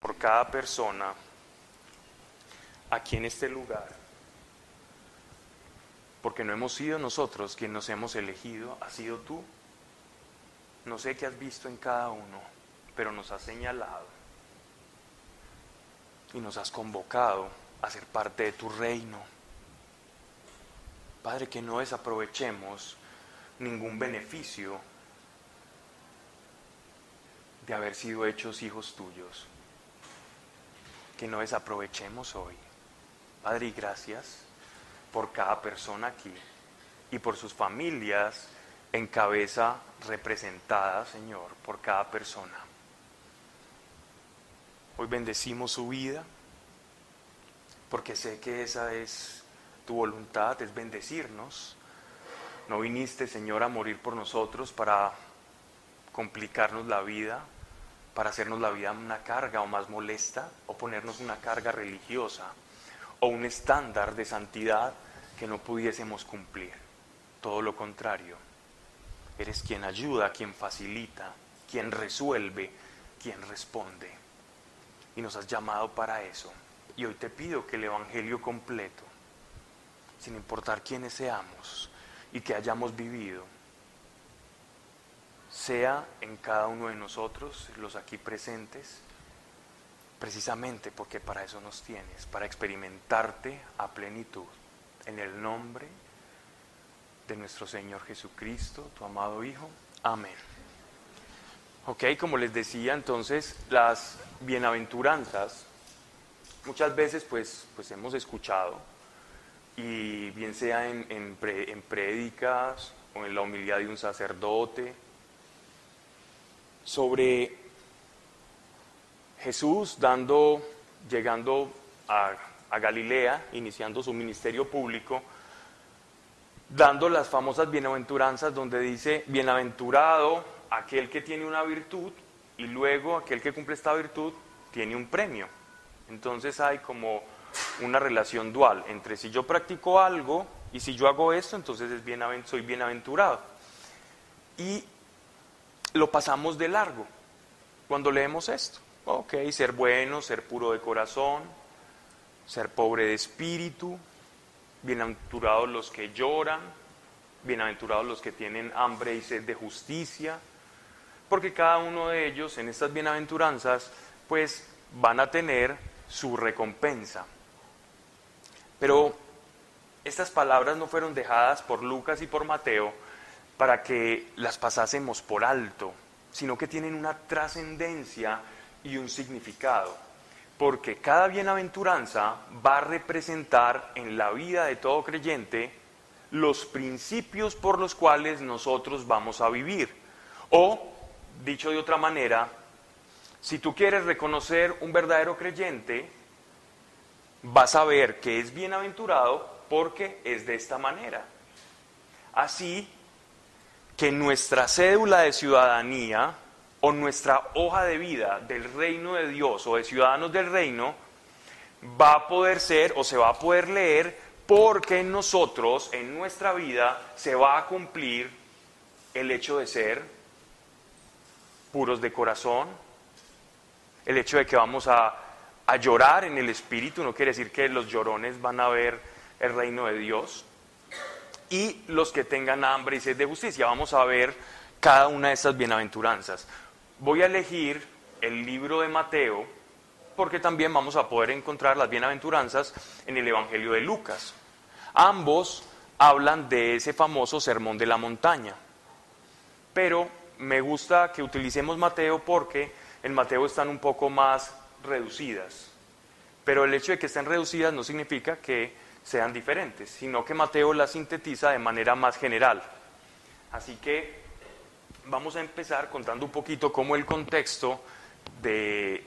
por cada persona aquí en este lugar, porque no hemos sido nosotros quienes nos hemos elegido, ha sido tú. No sé qué has visto en cada uno, pero nos has señalado y nos has convocado a ser parte de tu reino. Padre, que no desaprovechemos ningún beneficio de haber sido hechos hijos tuyos. Que no desaprovechemos hoy. Padre, y gracias por cada persona aquí y por sus familias en cabeza representada, Señor, por cada persona. Hoy bendecimos su vida porque sé que esa es tu voluntad, es bendecirnos. No viniste, Señor, a morir por nosotros para complicarnos la vida, para hacernos la vida una carga o más molesta, o ponernos una carga religiosa, o un estándar de santidad que no pudiésemos cumplir. Todo lo contrario. Eres quien ayuda, quien facilita, quien resuelve, quien responde. Y nos has llamado para eso. Y hoy te pido que el Evangelio completo, sin importar quiénes seamos y que hayamos vivido, sea en cada uno de nosotros, los aquí presentes, precisamente porque para eso nos tienes, para experimentarte a plenitud, en el nombre de nuestro Señor Jesucristo, tu amado Hijo. Amén. Ok, como les decía, entonces las bienaventuranzas, muchas veces pues, pues hemos escuchado, y bien sea en, en, en prédicas o en la humildad de un sacerdote, sobre Jesús dando, llegando a, Galilea, iniciando su ministerio público, dando las famosas bienaventuranzas donde dice, bienaventurado aquel que tiene una virtud y luego aquel que cumple esta virtud tiene un premio. Entonces hay como una relación dual entre si yo practico algo y si yo hago esto, entonces es soy bienaventurado. Y lo pasamos de largo cuando leemos esto. Ok, ser bueno, ser puro de corazón, ser pobre de espíritu, bienaventurados los que lloran, bienaventurados los que tienen hambre y sed de justicia, porque cada uno de ellos en estas bienaventuranzas pues van a tener su recompensa. Pero estas palabras no fueron dejadas por Lucas y por Mateo para que las pasásemos por alto, sino que tienen una trascendencia y un significado. Porque cada bienaventuranza va a representar en la vida de todo creyente los principios por los cuales nosotros vamos a vivir. O, dicho de otra manera, si tú quieres reconocer un verdadero creyente, vas a ver que es bienaventurado porque es de esta manera. Así que nuestra cédula de ciudadanía o nuestra hoja de vida del reino de Dios o de ciudadanos del reino va a poder ser o se va a poder leer porque en nosotros, en nuestra vida, se va a cumplir el hecho de ser puros de corazón, el hecho de que vamos a, a llorar en el espíritu, no quiere decir que los llorones van a ver el reino de Dios, y los que tengan hambre y sed de justicia. Vamos a ver cada una de estas bienaventuranzas. Voy a elegir el libro de Mateo porque también vamos a poder encontrar las bienaventuranzas en el Evangelio de Lucas. Ambos hablan de ese famoso sermón de la montaña. Pero me gusta que utilicemos Mateo porque en Mateo están un poco más reducidas. Pero el hecho de que estén reducidas no significa que sean diferentes, sino que Mateo las sintetiza de manera más general. Así que vamos a empezar contando un poquito cómo el contexto de,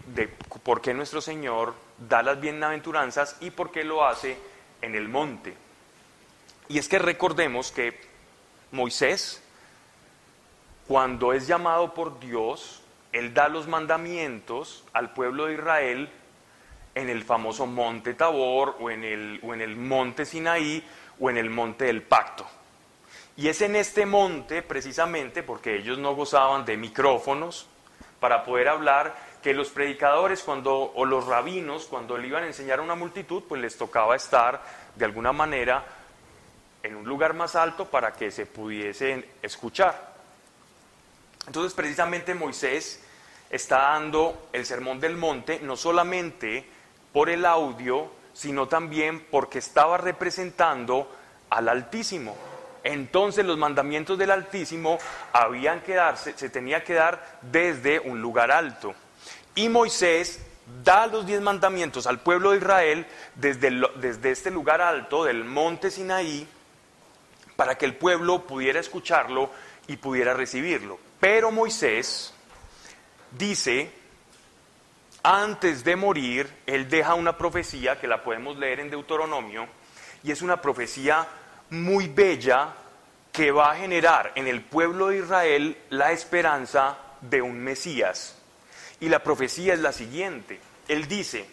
por qué nuestro Señor da las bienaventuranzas y por qué lo hace en el monte. Y es que recordemos que Moisés, cuando es llamado por Dios, él da los mandamientos al pueblo de Israel en el famoso monte Tabor o en el, o en el monte Sinaí o en el monte del pacto. Y es en este monte, precisamente, porque ellos no gozaban de micrófonos para poder hablar, que los predicadores cuando, o los rabinos, cuando le iban a enseñar a una multitud, pues les tocaba estar de alguna manera en un lugar más alto para que se pudiesen escuchar. Entonces precisamente Moisés está dando el sermón del monte no solamente por el audio, sino también porque estaba representando al Altísimo. Entonces los mandamientos del Altísimo habían que darse, se tenía que dar desde un lugar alto. Y Moisés da los diez mandamientos al pueblo de Israel desde, desde este lugar alto del monte Sinaí para que el pueblo pudiera escucharlo y pudiera recibirlo. Pero Moisés dice, antes de morir, él deja una profecía que la podemos leer en Deuteronomio, y es una profecía muy bella que va a generar en el pueblo de Israel la esperanza de un Mesías. Y la profecía es la siguiente. Él dice,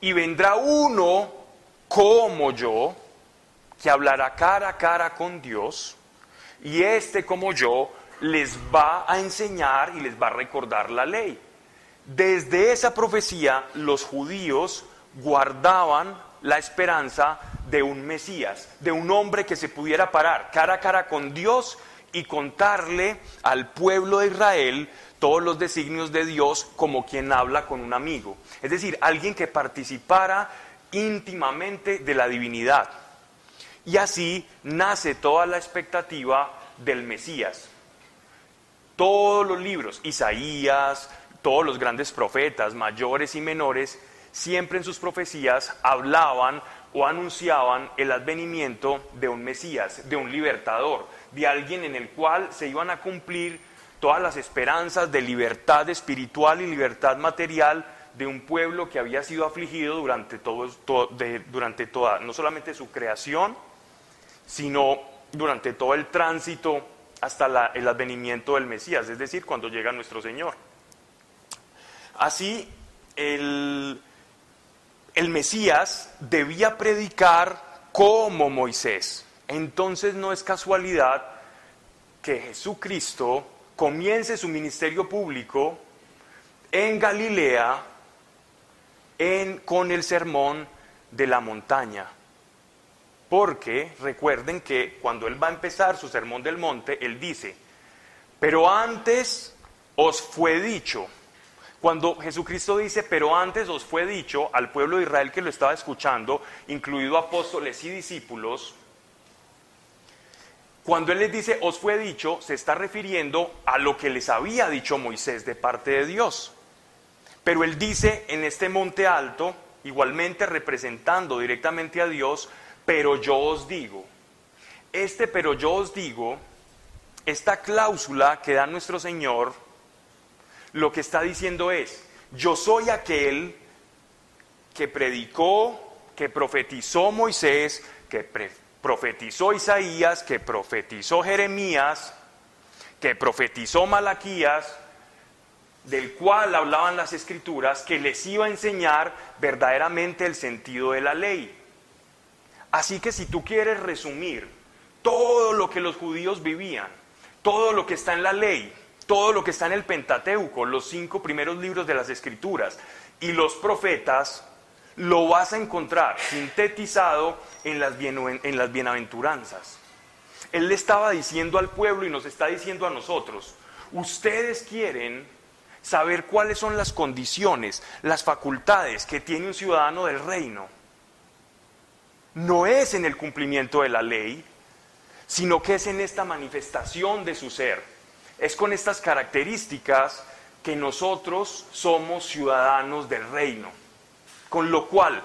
y vendrá uno como yo, que hablará cara a cara con Dios, y este como yo les va a enseñar y les va a recordar la ley. Desde esa profecía los judíos guardaban la esperanza de un Mesías, de un hombre que se pudiera parar cara a cara con Dios y contarle al pueblo de Israel todos los designios de Dios como quien habla con un amigo. Es decir, alguien que participara íntimamente de la divinidad. Y así nace toda la expectativa del Mesías. Todos los libros, Isaías, todos los grandes profetas, mayores y menores, siempre en sus profecías hablaban o anunciaban el advenimiento de un Mesías, de un libertador, de alguien en el cual se iban a cumplir todas las esperanzas de libertad espiritual y libertad material de un pueblo que había sido afligido durante, todo, durante toda, no solamente su creación, sino durante todo el tránsito hasta el advenimiento del Mesías, es decir, cuando llega nuestro Señor. Así, el, el Mesías debía predicar como Moisés. Entonces no es casualidad que Jesucristo comience su ministerio público en Galilea en, con el sermón de la montaña. Porque recuerden que cuando él va a empezar su sermón del monte, él dice, pero antes os fue dicho, cuando Jesucristo dice, pero antes os fue dicho al pueblo de Israel que lo estaba escuchando, incluido apóstoles y discípulos, cuando Él les dice, os fue dicho, se está refiriendo a lo que les había dicho Moisés de parte de Dios. Pero Él dice en este monte alto, igualmente representando directamente a Dios, pero yo os digo. Este pero yo os digo, esta cláusula que da nuestro Señor, lo que está diciendo es, yo soy aquel que predicó, que profetizó Moisés, que profetizó Isaías, que profetizó Jeremías, que profetizó Malaquías, del cual hablaban las escrituras, que les iba a enseñar verdaderamente el sentido de la ley. Así que si tú quieres resumir todo lo que los judíos vivían, todo lo que está en la ley, todo lo que está en el Pentateuco, los cinco primeros libros de las escrituras y los profetas, lo vas a encontrar sintetizado en las, en las bienaventuranzas. Él le estaba diciendo al pueblo y nos está diciendo a nosotros, ustedes quieren saber cuáles son las condiciones, las facultades que tiene un ciudadano del reino. No es en el cumplimiento de la ley, sino que es en esta manifestación de su ser. Es con estas características que nosotros somos ciudadanos del reino. Con lo cual,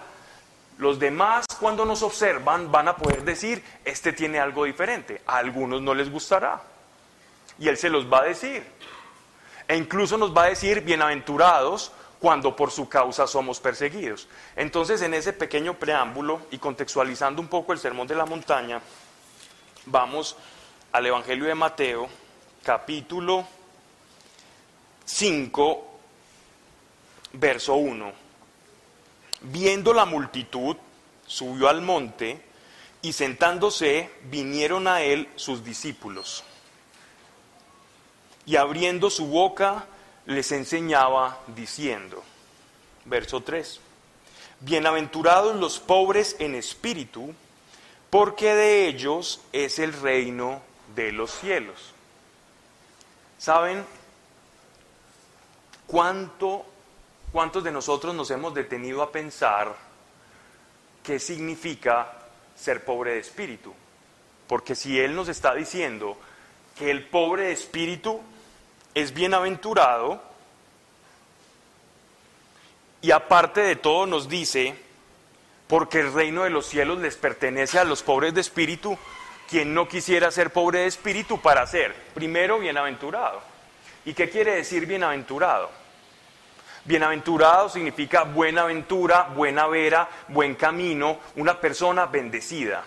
los demás cuando nos observan van a poder decir, este tiene algo diferente. A algunos no les gustará. Y Él se los va a decir. E incluso nos va a decir, bienaventurados cuando por su causa somos perseguidos. Entonces, en ese pequeño preámbulo y contextualizando un poco el Sermón de la Montaña, vamos al Evangelio de Mateo, capítulo 5, verso 1 viendo la multitud, subió al monte y sentándose vinieron a él sus discípulos. Y abriendo su boca, les enseñaba diciendo, verso 3, Bienaventurados los pobres en espíritu, porque de ellos es el reino de los cielos. ¿Saben cuánto, cuántos de nosotros nos hemos detenido a pensar qué significa ser pobre de espíritu? Porque si Él nos está diciendo que el pobre de espíritu es bienaventurado, y aparte de todo nos dice, porque el reino de los cielos les pertenece a los pobres de espíritu, quien no quisiera ser pobre de espíritu para ser, primero, bienaventurado. ¿Y qué quiere decir bienaventurado? Bienaventurado significa buena aventura, buena vera, buen camino, una persona bendecida.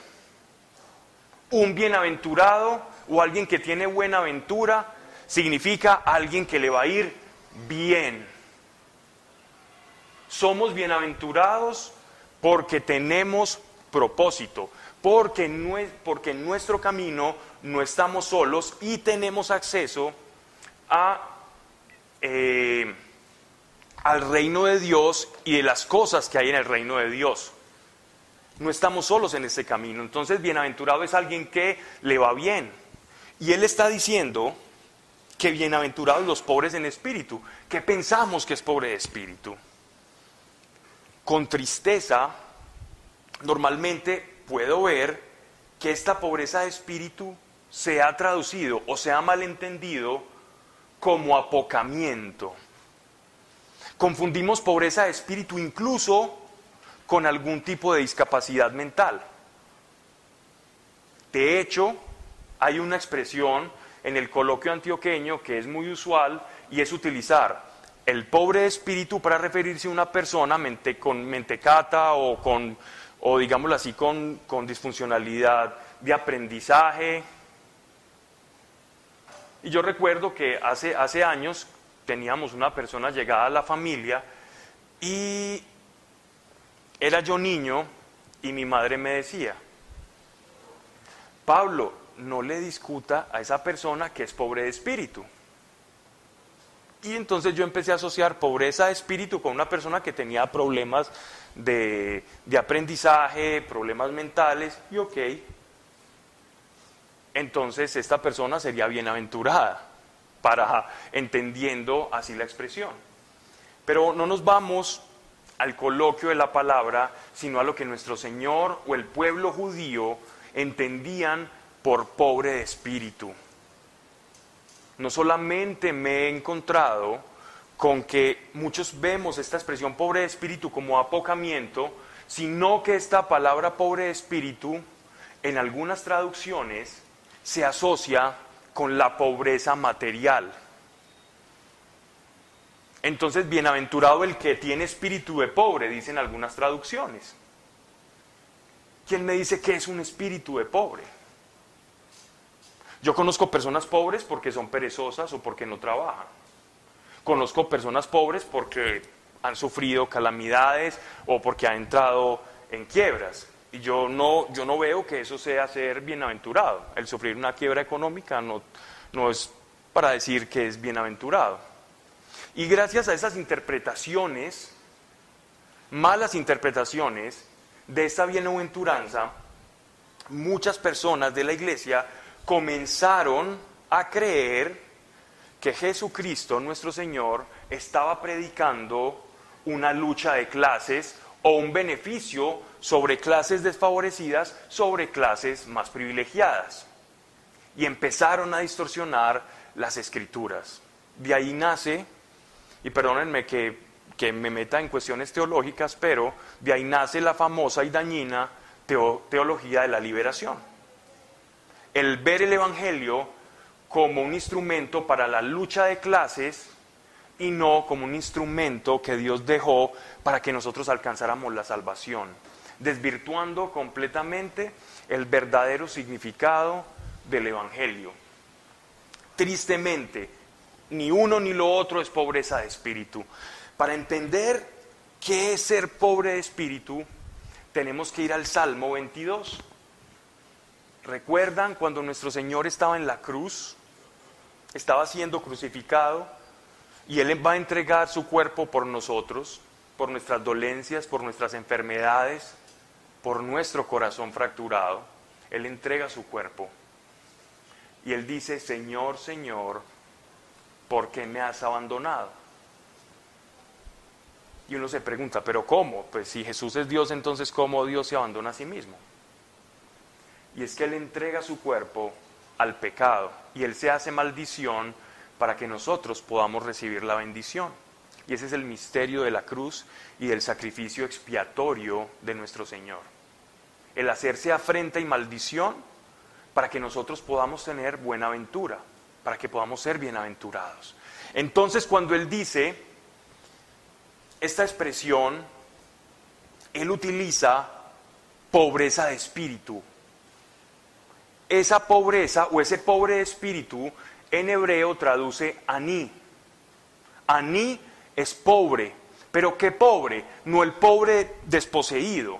Un bienaventurado o alguien que tiene buena aventura significa alguien que le va a ir bien. Somos bienaventurados porque tenemos propósito, porque, porque en nuestro camino no estamos solos y tenemos acceso eh, al reino de Dios y de las cosas que hay en el reino de Dios. No estamos solos en ese camino. Entonces, bienaventurado es alguien que le va bien. Y él está diciendo que bienaventurados los pobres en espíritu, que pensamos que es pobre de espíritu. Con tristeza, normalmente puedo ver que esta pobreza de espíritu se ha traducido o se ha malentendido como apocamiento. Confundimos pobreza de espíritu incluso con algún tipo de discapacidad mental. De hecho, hay una expresión en el coloquio antioqueño que es muy usual y es utilizar el pobre espíritu para referirse a una persona con mentecata o con, o digámoslo así, con, con disfuncionalidad de aprendizaje. Y yo recuerdo que hace, hace años teníamos una persona llegada a la familia y era yo niño y mi madre me decía, Pablo, no le discuta a esa persona que es pobre de espíritu. Y entonces yo empecé a asociar pobreza de espíritu con una persona que tenía problemas de, de aprendizaje, problemas mentales, y ok, entonces esta persona sería bienaventurada, para entendiendo así la expresión. Pero no nos vamos al coloquio de la palabra, sino a lo que nuestro Señor o el pueblo judío entendían por pobre de espíritu. No solamente me he encontrado con que muchos vemos esta expresión pobre de espíritu como apocamiento, sino que esta palabra pobre de espíritu en algunas traducciones se asocia con la pobreza material. Entonces, bienaventurado el que tiene espíritu de pobre, dicen algunas traducciones. ¿Quién me dice que es un espíritu de pobre? Yo conozco personas pobres porque son perezosas o porque no trabajan. Conozco personas pobres porque han sufrido calamidades o porque han entrado en quiebras. Y yo no, yo no veo que eso sea ser bienaventurado. El sufrir una quiebra económica no, no es para decir que es bienaventurado. Y gracias a esas interpretaciones, malas interpretaciones de esta bienaventuranza, muchas personas de la iglesia comenzaron a creer que Jesucristo, nuestro Señor, estaba predicando una lucha de clases o un beneficio sobre clases desfavorecidas sobre clases más privilegiadas. Y empezaron a distorsionar las escrituras. De ahí nace, y perdónenme que, que me meta en cuestiones teológicas, pero de ahí nace la famosa y dañina teología de la liberación el ver el Evangelio como un instrumento para la lucha de clases y no como un instrumento que Dios dejó para que nosotros alcanzáramos la salvación, desvirtuando completamente el verdadero significado del Evangelio. Tristemente, ni uno ni lo otro es pobreza de espíritu. Para entender qué es ser pobre de espíritu, tenemos que ir al Salmo 22. ¿Recuerdan cuando nuestro Señor estaba en la cruz? Estaba siendo crucificado y Él va a entregar su cuerpo por nosotros, por nuestras dolencias, por nuestras enfermedades, por nuestro corazón fracturado. Él entrega su cuerpo. Y Él dice, Señor, Señor, ¿por qué me has abandonado? Y uno se pregunta, ¿pero cómo? Pues si Jesús es Dios, entonces ¿cómo Dios se abandona a sí mismo? Y es que Él entrega su cuerpo al pecado y Él se hace maldición para que nosotros podamos recibir la bendición. Y ese es el misterio de la cruz y del sacrificio expiatorio de nuestro Señor. El hacerse afrenta y maldición para que nosotros podamos tener buena ventura, para que podamos ser bienaventurados. Entonces cuando Él dice esta expresión, Él utiliza pobreza de espíritu. Esa pobreza o ese pobre espíritu en hebreo traduce aní. Aní es pobre, pero ¿qué pobre? No el pobre desposeído.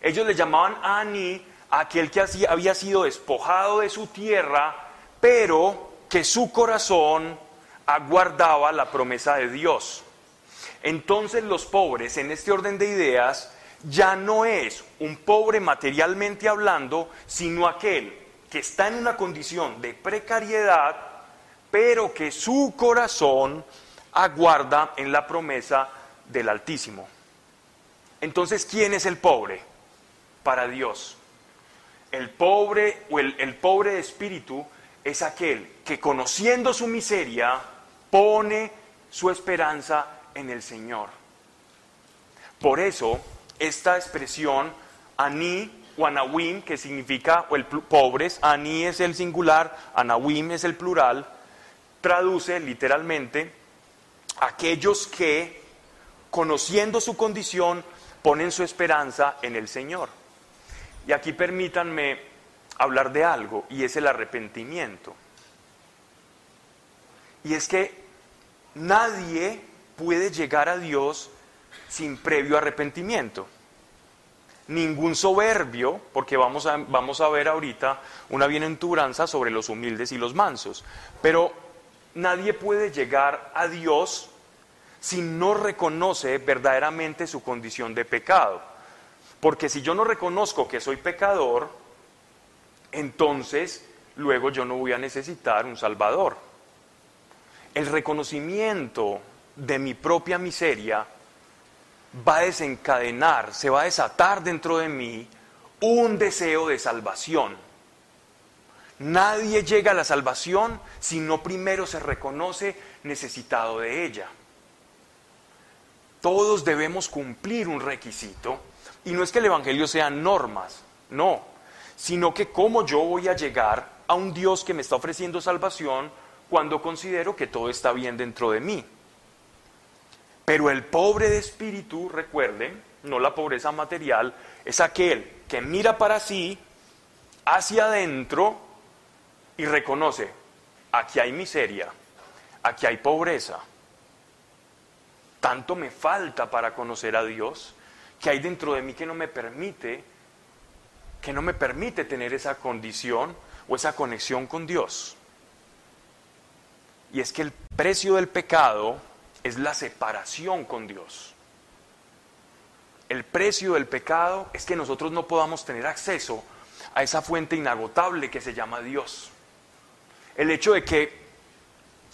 Ellos le llamaban aní a aquel que había sido despojado de su tierra, pero que su corazón aguardaba la promesa de Dios. Entonces los pobres, en este orden de ideas, ya no es un pobre materialmente hablando, sino aquel que está en una condición de precariedad, pero que su corazón aguarda en la promesa del Altísimo. Entonces, ¿quién es el pobre? Para Dios. El pobre o el, pobre de espíritu es aquel que conociendo su miseria pone su esperanza en el Señor. Por eso, esta expresión, aní o anawim, que significa o el pobres, aní es el singular, anawim es el plural, traduce literalmente aquellos que, conociendo su condición, ponen su esperanza en el Señor. Y aquí permítanme hablar de algo, y es el arrepentimiento. Y es que nadie puede llegar a Dios sin previo arrepentimiento. Ningún soberbio, porque vamos a, vamos a ver ahorita una bienaventuranza sobre los humildes y los mansos, pero nadie puede llegar a Dios si no reconoce verdaderamente su condición de pecado. Porque si yo no reconozco que soy pecador, entonces luego yo no voy a necesitar un Salvador. El reconocimiento de mi propia miseria va a desencadenar, se va a desatar dentro de mí un deseo de salvación. Nadie llega a la salvación si no primero se reconoce necesitado de ella. Todos debemos cumplir un requisito y no es que el Evangelio sean normas, no, sino que cómo yo voy a llegar a un Dios que me está ofreciendo salvación cuando considero que todo está bien dentro de mí. Pero el pobre de espíritu, recuerden, no la pobreza material, es aquel que mira para sí, hacia adentro y reconoce, aquí hay miseria, aquí hay pobreza. Tanto me falta para conocer a Dios que hay dentro de mí que no me permite, que no me permite tener esa condición o esa conexión con Dios. Y es que el precio del pecado es la separación con Dios. El precio del pecado es que nosotros no podamos tener acceso a esa fuente inagotable que se llama Dios el hecho de que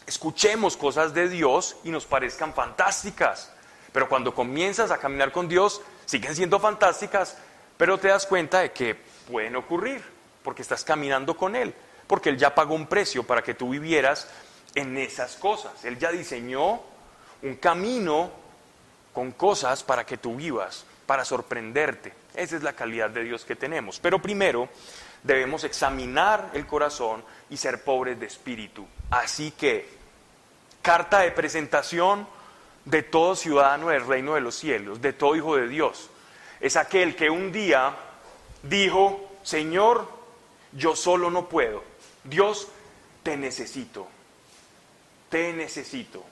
escuchemos cosas de Dios y nos parezcan fantásticas, pero cuando comienzas a caminar con Dios, siguen siendo fantásticas, pero te das cuenta de que pueden ocurrir, porque estás caminando con Él, porque Él ya pagó un precio para que tú vivieras en esas cosas. Él ya diseñó un camino con cosas para que tú vivas, para sorprenderte. Esa es la calidad de Dios que tenemos. Pero primero debemos examinar el corazón y ser pobres de espíritu. Así que, carta de presentación de todo ciudadano del reino de los cielos, de todo hijo de Dios. Es aquel que un día dijo, Señor, yo solo no puedo. Dios, te necesito. Te necesito.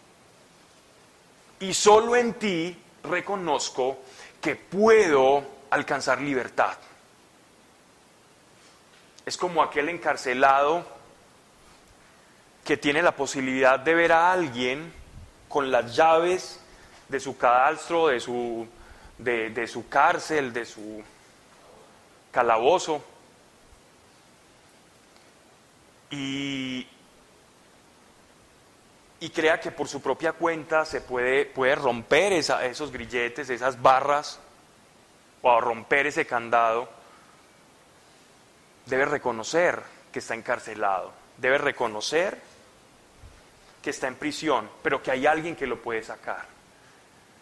Y solo en ti reconozco que puedo alcanzar libertad. Es como aquel encarcelado que tiene la posibilidad de ver a alguien con las llaves de su cadastro, de su, de, su cárcel, de su calabozo. Y, y crea que por su propia cuenta se puede, romper esos grilletes, esas barras, o romper ese candado, debe reconocer que está encarcelado, debe reconocer que está en prisión, pero que hay alguien que lo puede sacar.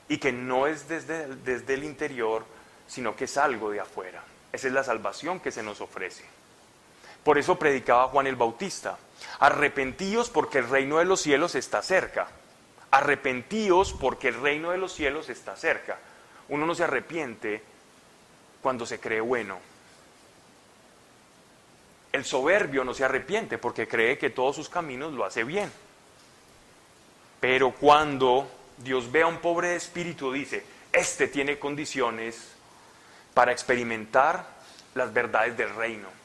Y que no es desde, desde el interior, sino que es algo de afuera. Esa es la salvación que se nos ofrece. Por eso predicaba Juan el Bautista. Arrepentíos porque el reino de los cielos está cerca. Arrepentíos porque el reino de los cielos está cerca. Uno no se arrepiente cuando se cree bueno. El soberbio no se arrepiente porque cree que todos sus caminos lo hace bien. Pero cuando Dios ve a un pobre de espíritu, dice, este tiene condiciones para experimentar las verdades del reino.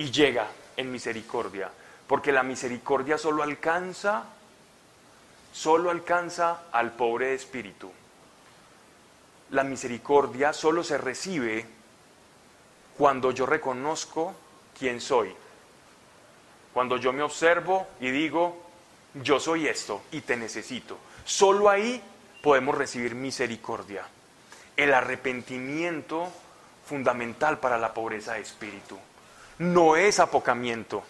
Y llega en misericordia, porque la misericordia solo alcanza, solo alcanza al pobre de espíritu. La misericordia solo se recibe cuando yo reconozco quién soy. Cuando yo me observo y digo, yo soy esto y te necesito. Solo ahí podemos recibir misericordia. El arrepentimiento fundamental para la pobreza de espíritu no es apocamiento.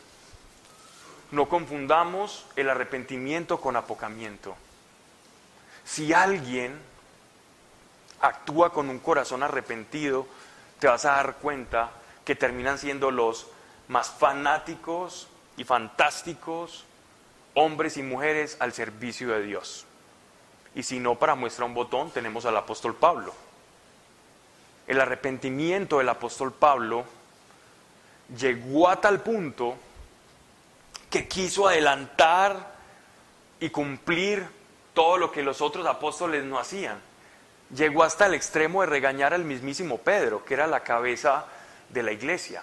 No confundamos el arrepentimiento con apocamiento. Si alguien actúa con un corazón arrepentido, te vas a dar cuenta que terminan siendo los más fanáticos y fantásticos hombres y mujeres al servicio de Dios. Y si no, para muestra un botón, tenemos al apóstol Pablo. El arrepentimiento del apóstol Pablo llegó a tal punto que quiso adelantar y cumplir todo lo que los otros apóstoles no hacían. Llegó hasta el extremo de regañar al mismísimo Pedro, que era la cabeza de la iglesia.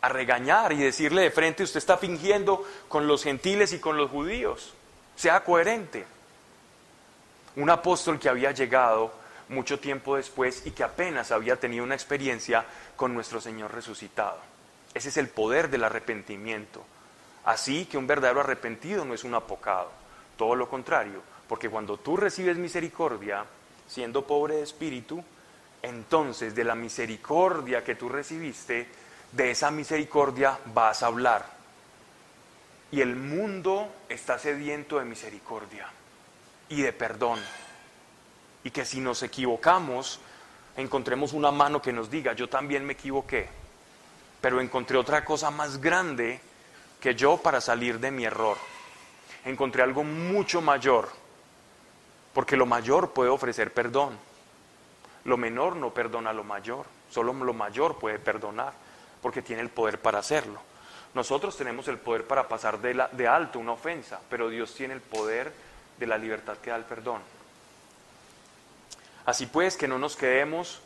A regañar y decirle de frente, usted está fingiendo con los gentiles y con los judíos. Sea coherente. Un apóstol que había llegado mucho tiempo después y que apenas había tenido una experiencia con nuestro Señor resucitado. Ese es el poder del arrepentimiento. Así que un verdadero arrepentido no es un apocado, todo lo contrario, porque cuando tú recibes misericordia, siendo pobre de espíritu, entonces de la misericordia que tú recibiste, de esa misericordia vas a hablar. Y el mundo está sediento de misericordia y de perdón y que si nos equivocamos, encontremos una mano que nos diga, yo también me equivoqué, pero encontré otra cosa más grande que yo para salir de mi error. Encontré algo mucho mayor, porque lo mayor puede ofrecer perdón. Lo menor no perdona lo mayor, solo lo mayor puede perdonar, porque tiene el poder para hacerlo. Nosotros tenemos el poder para pasar de, de alto una ofensa, pero Dios tiene el poder de la libertad que da el perdón. Así pues, que no nos quedemos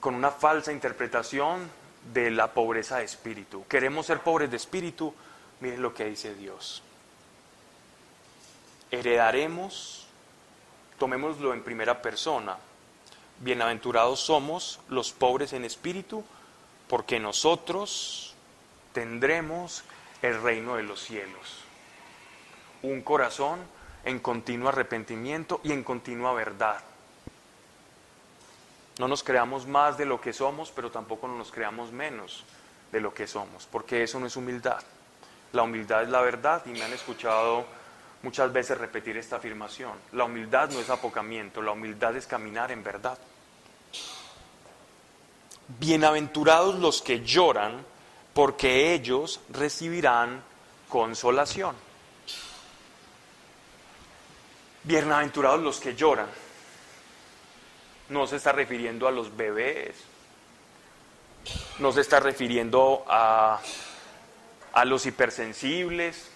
con una falsa interpretación de la pobreza de espíritu. Queremos ser pobres de espíritu, miren lo que dice Dios. Heredaremos, tomémoslo en primera persona, bienaventurados somos los pobres en espíritu, porque nosotros tendremos el reino de los cielos. Un corazón en continuo arrepentimiento y en continua verdad no nos creamos más de lo que somos, pero tampoco nos creamos menos de lo que somos, porque eso no es humildad. La humildad es la verdad y me han escuchado muchas veces repetir esta afirmación. La humildad no es apocamiento, la humildad es caminar en verdad. Bienaventurados los que lloran, porque ellos recibirán consolación. Bienaventurados los que lloran no se está refiriendo a los bebés, no se está refiriendo a, a los hipersensibles.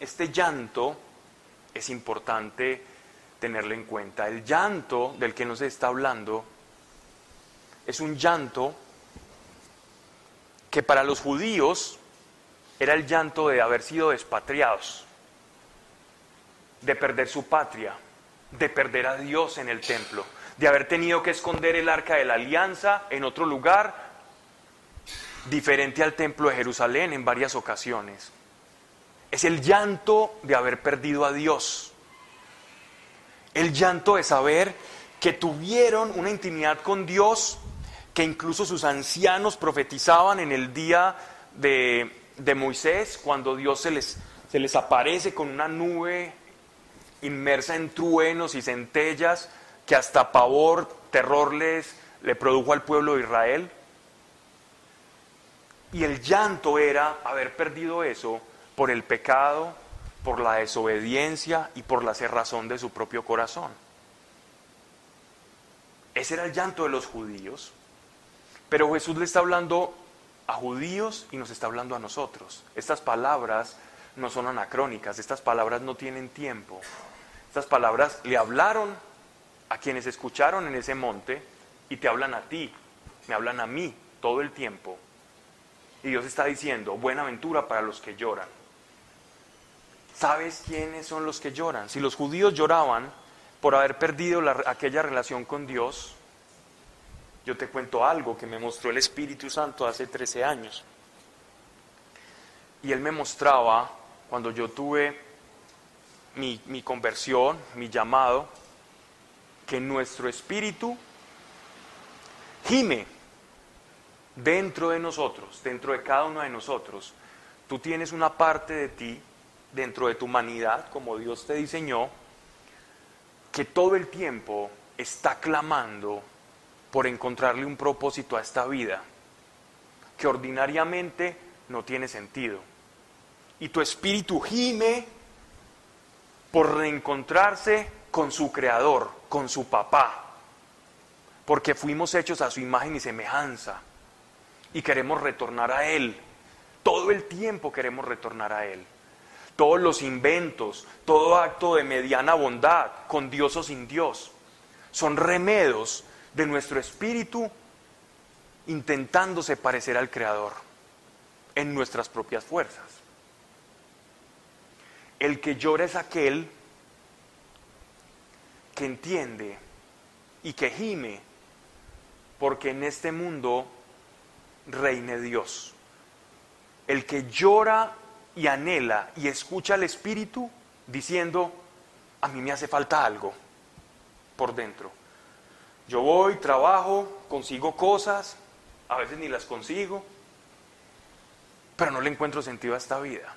Este llanto es importante tenerlo en cuenta. El llanto del que nos está hablando es un llanto que para los judíos era el llanto de haber sido despatriados, de perder su patria, de perder a Dios en el templo, de haber tenido que esconder el arca de la alianza en otro lugar diferente al templo de Jerusalén en varias ocasiones. Es el llanto de haber perdido a Dios. El llanto de saber que tuvieron una intimidad con Dios que incluso sus ancianos profetizaban en el día de, de Moisés, cuando Dios se les, se les aparece con una nube inmersa en truenos y centellas que hasta pavor, terror les le produjo al pueblo de Israel. Y el llanto era haber perdido eso por el pecado, por la desobediencia y por la cerrazón de su propio corazón. Ese era el llanto de los judíos. Pero Jesús le está hablando a judíos y nos está hablando a nosotros. Estas palabras no son anacrónicas, estas palabras no tienen tiempo. Estas palabras le hablaron a quienes escucharon en ese monte y te hablan a ti, me hablan a mí todo el tiempo. Y Dios está diciendo, buena aventura para los que lloran. ¿Sabes quiénes son los que lloran? Si los judíos lloraban por haber perdido aquella relación con Dios, yo te cuento algo que me mostró el Espíritu Santo hace 13 años. Y Él me mostraba, cuando yo tuve mi, mi conversión, mi llamado, que nuestro espíritu gime dentro de nosotros, dentro de cada uno de nosotros. Tú tienes una parte de ti, dentro de tu humanidad, como Dios te diseñó, que todo el tiempo está clamando por encontrarle un propósito a esta vida, que ordinariamente no tiene sentido. Y tu espíritu gime por reencontrarse con su creador, con su papá, porque fuimos hechos a su imagen y semejanza y queremos retornar a Él. Todo el tiempo queremos retornar a Él. Todos los inventos, todo acto de mediana bondad, con Dios o sin Dios, son remedos de nuestro espíritu intentándose parecer al Creador en nuestras propias fuerzas. El que llora es aquel que entiende y que gime porque en este mundo reine Dios. El que llora y anhela y escucha al Espíritu diciendo, a mí me hace falta algo por dentro. Yo voy, trabajo, consigo cosas, a veces ni las consigo, pero no le encuentro sentido a esta vida.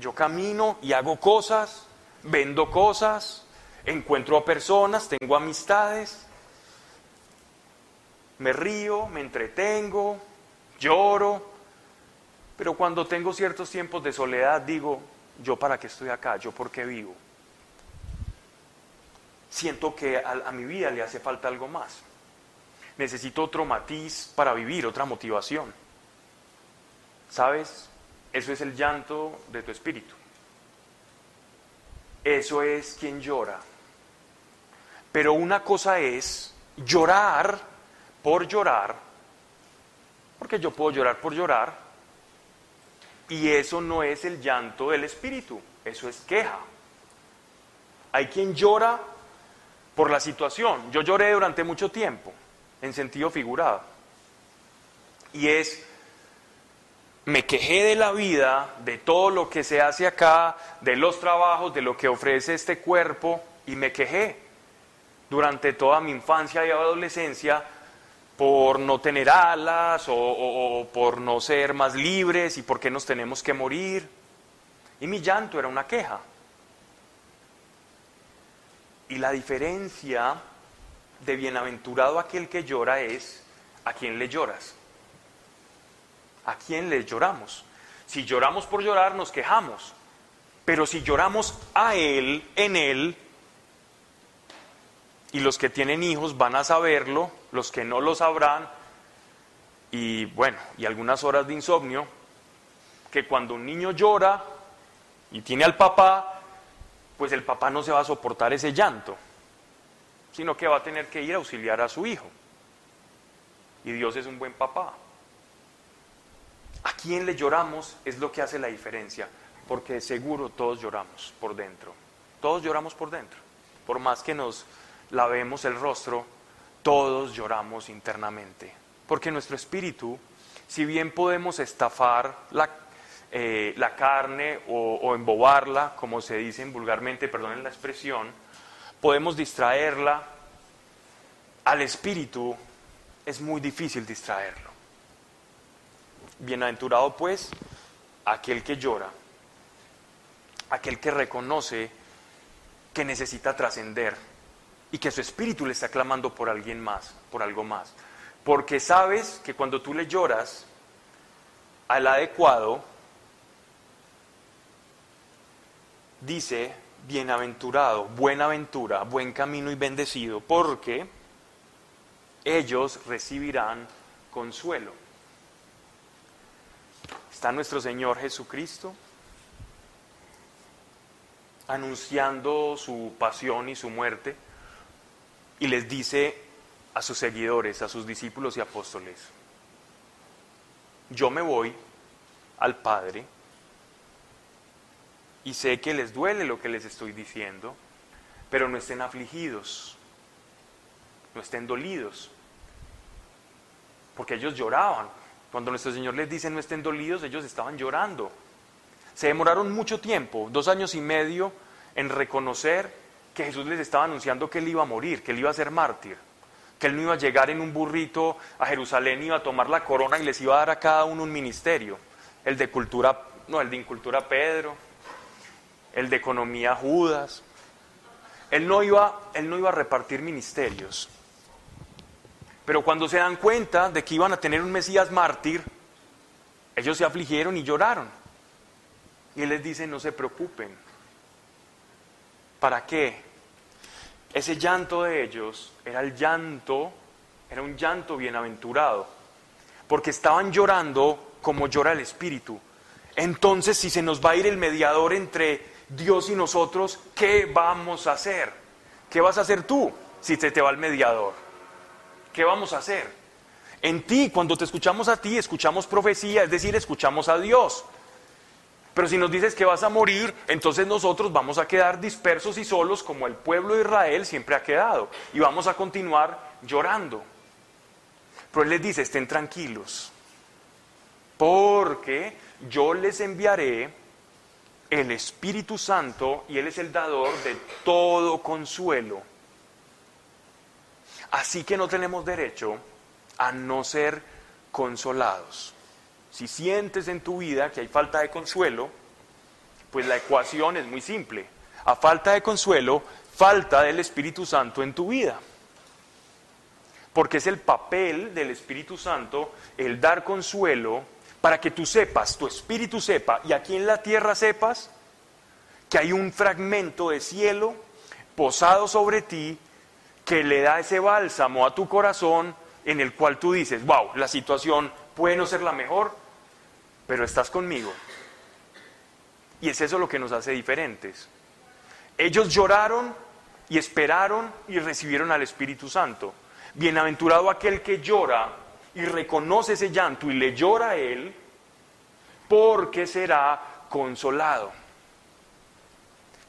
Yo camino y hago cosas, vendo cosas, encuentro a personas, tengo amistades, me río, me entretengo, lloro, pero cuando tengo ciertos tiempos de soledad digo, yo para qué estoy acá, yo por qué vivo. Siento que a, mi vida le hace falta algo más. Necesito otro matiz para vivir, otra motivación. ¿Sabes? Eso es el llanto de tu espíritu. Eso es quien llora. Pero una cosa es llorar por llorar, porque yo puedo llorar por llorar, y eso no es el llanto del espíritu, eso es queja. Hay quien llora por la situación. Yo lloré durante mucho tiempo, en sentido figurado. Y es me quejé de la vida, de todo lo que se hace acá, de los trabajos, de lo que ofrece este cuerpo, y me quejé durante toda mi infancia y adolescencia por no tener alas o, por no ser más libres y por qué nos tenemos que morir. Y mi llanto era una queja. Y la diferencia de bienaventurado aquel que llora es a quién le lloras. ¿A quién le lloramos? Si lloramos por llorar, nos quejamos. Pero si lloramos a Él, en Él, y los que tienen hijos van a saberlo, los que no lo sabrán, y bueno, y algunas horas de insomnio, que cuando un niño llora y tiene al papá, pues el papá no se va a soportar ese llanto, sino que va a tener que ir a auxiliar a su hijo. Y Dios es un buen papá. A quién le lloramos es lo que hace la diferencia, porque seguro todos lloramos por dentro, todos lloramos por dentro, por más que nos lavemos el rostro, todos lloramos internamente, porque nuestro espíritu, si bien podemos estafar la, eh, carne o, o embobarla, como se dice vulgarmente, perdonen la expresión, podemos distraerla, al espíritu es muy difícil distraerlo. Bienaventurado pues aquel que llora, aquel que reconoce que necesita trascender y que su espíritu le está clamando por alguien más, por algo más. Porque sabes que cuando tú le lloras al adecuado, dice, bienaventurado, buena aventura, buen camino y bendecido, porque ellos recibirán consuelo. Está nuestro Señor Jesucristo anunciando su pasión y su muerte y les dice a sus seguidores, a sus discípulos y apóstoles, yo me voy al Padre y sé que les duele lo que les estoy diciendo, pero no estén afligidos, no estén dolidos, porque ellos lloraban. Cuando nuestro Señor les dice no estén dolidos, ellos estaban llorando. Se demoraron mucho tiempo, dos años y medio, en reconocer que Jesús les estaba anunciando que él iba a morir, que él iba a ser mártir, que él no iba a llegar en un burrito a Jerusalén, iba a tomar la corona y les iba a dar a cada uno un ministerio. El de cultura, no, el de incultura Pedro, el de economía Judas. Él no iba, él no iba a repartir ministerios. Pero cuando se dan cuenta de que iban a tener un Mesías mártir, ellos se afligieron y lloraron. Y él les dice, no se preocupen. ¿Para qué? Ese llanto de ellos era el llanto, era un llanto bienaventurado, porque estaban llorando como llora el Espíritu. Entonces, si se nos va a ir el mediador entre Dios y nosotros, ¿qué vamos a hacer? ¿Qué vas a hacer tú si se te va el mediador? ¿Qué vamos a hacer? En ti, cuando te escuchamos a ti, escuchamos profecía, es decir, escuchamos a Dios. Pero si nos dices que vas a morir, entonces nosotros vamos a quedar dispersos y solos como el pueblo de Israel siempre ha quedado. Y vamos a continuar llorando. Pero Él les dice, estén tranquilos, porque yo les enviaré el Espíritu Santo y Él es el dador de todo consuelo. Así que no tenemos derecho a no ser consolados. Si sientes en tu vida que hay falta de consuelo, pues la ecuación es muy simple. A falta de consuelo, falta del Espíritu Santo en tu vida. Porque es el papel del Espíritu Santo el dar consuelo para que tú sepas, tu espíritu sepa, y aquí en la tierra sepas que hay un fragmento de cielo posado sobre ti que le da ese bálsamo a tu corazón en el cual tú dices, wow, la situación puede no ser la mejor, pero estás conmigo. Y es eso lo que nos hace diferentes. Ellos lloraron y esperaron y recibieron al Espíritu Santo. Bienaventurado aquel que llora y reconoce ese llanto y le llora a él, porque será consolado.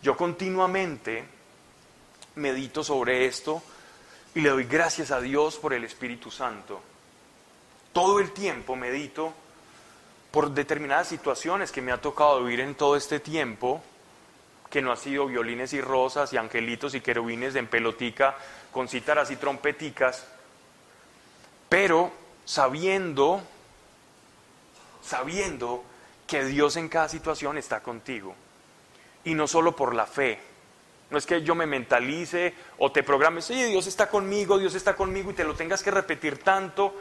Yo continuamente medito sobre esto y le doy gracias a Dios por el Espíritu Santo. Todo el tiempo medito por determinadas situaciones que me ha tocado vivir en todo este tiempo, que no ha sido violines y rosas y angelitos y querubines en pelotica con cítaras y trompeticas, pero sabiendo, sabiendo que Dios en cada situación está contigo. Y no solo por la fe. No es que yo me mentalice o te programe, sí, Dios está conmigo, Dios está conmigo y te lo tengas que repetir tanto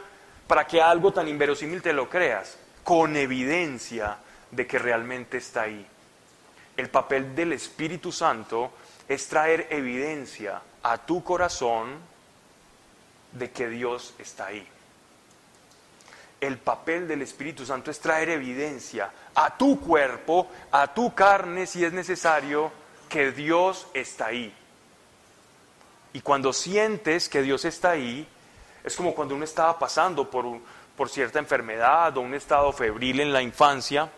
para que algo tan inverosímil te lo creas, con evidencia de que realmente está ahí. El papel del Espíritu Santo es traer evidencia a tu corazón de que Dios está ahí el papel del Espíritu Santo es traer evidencia a tu cuerpo, a tu carne, si es necesario, que Dios está ahí. Y cuando sientes que Dios está ahí, es como cuando uno estaba pasando por, por cierta enfermedad o un estado febril en la infancia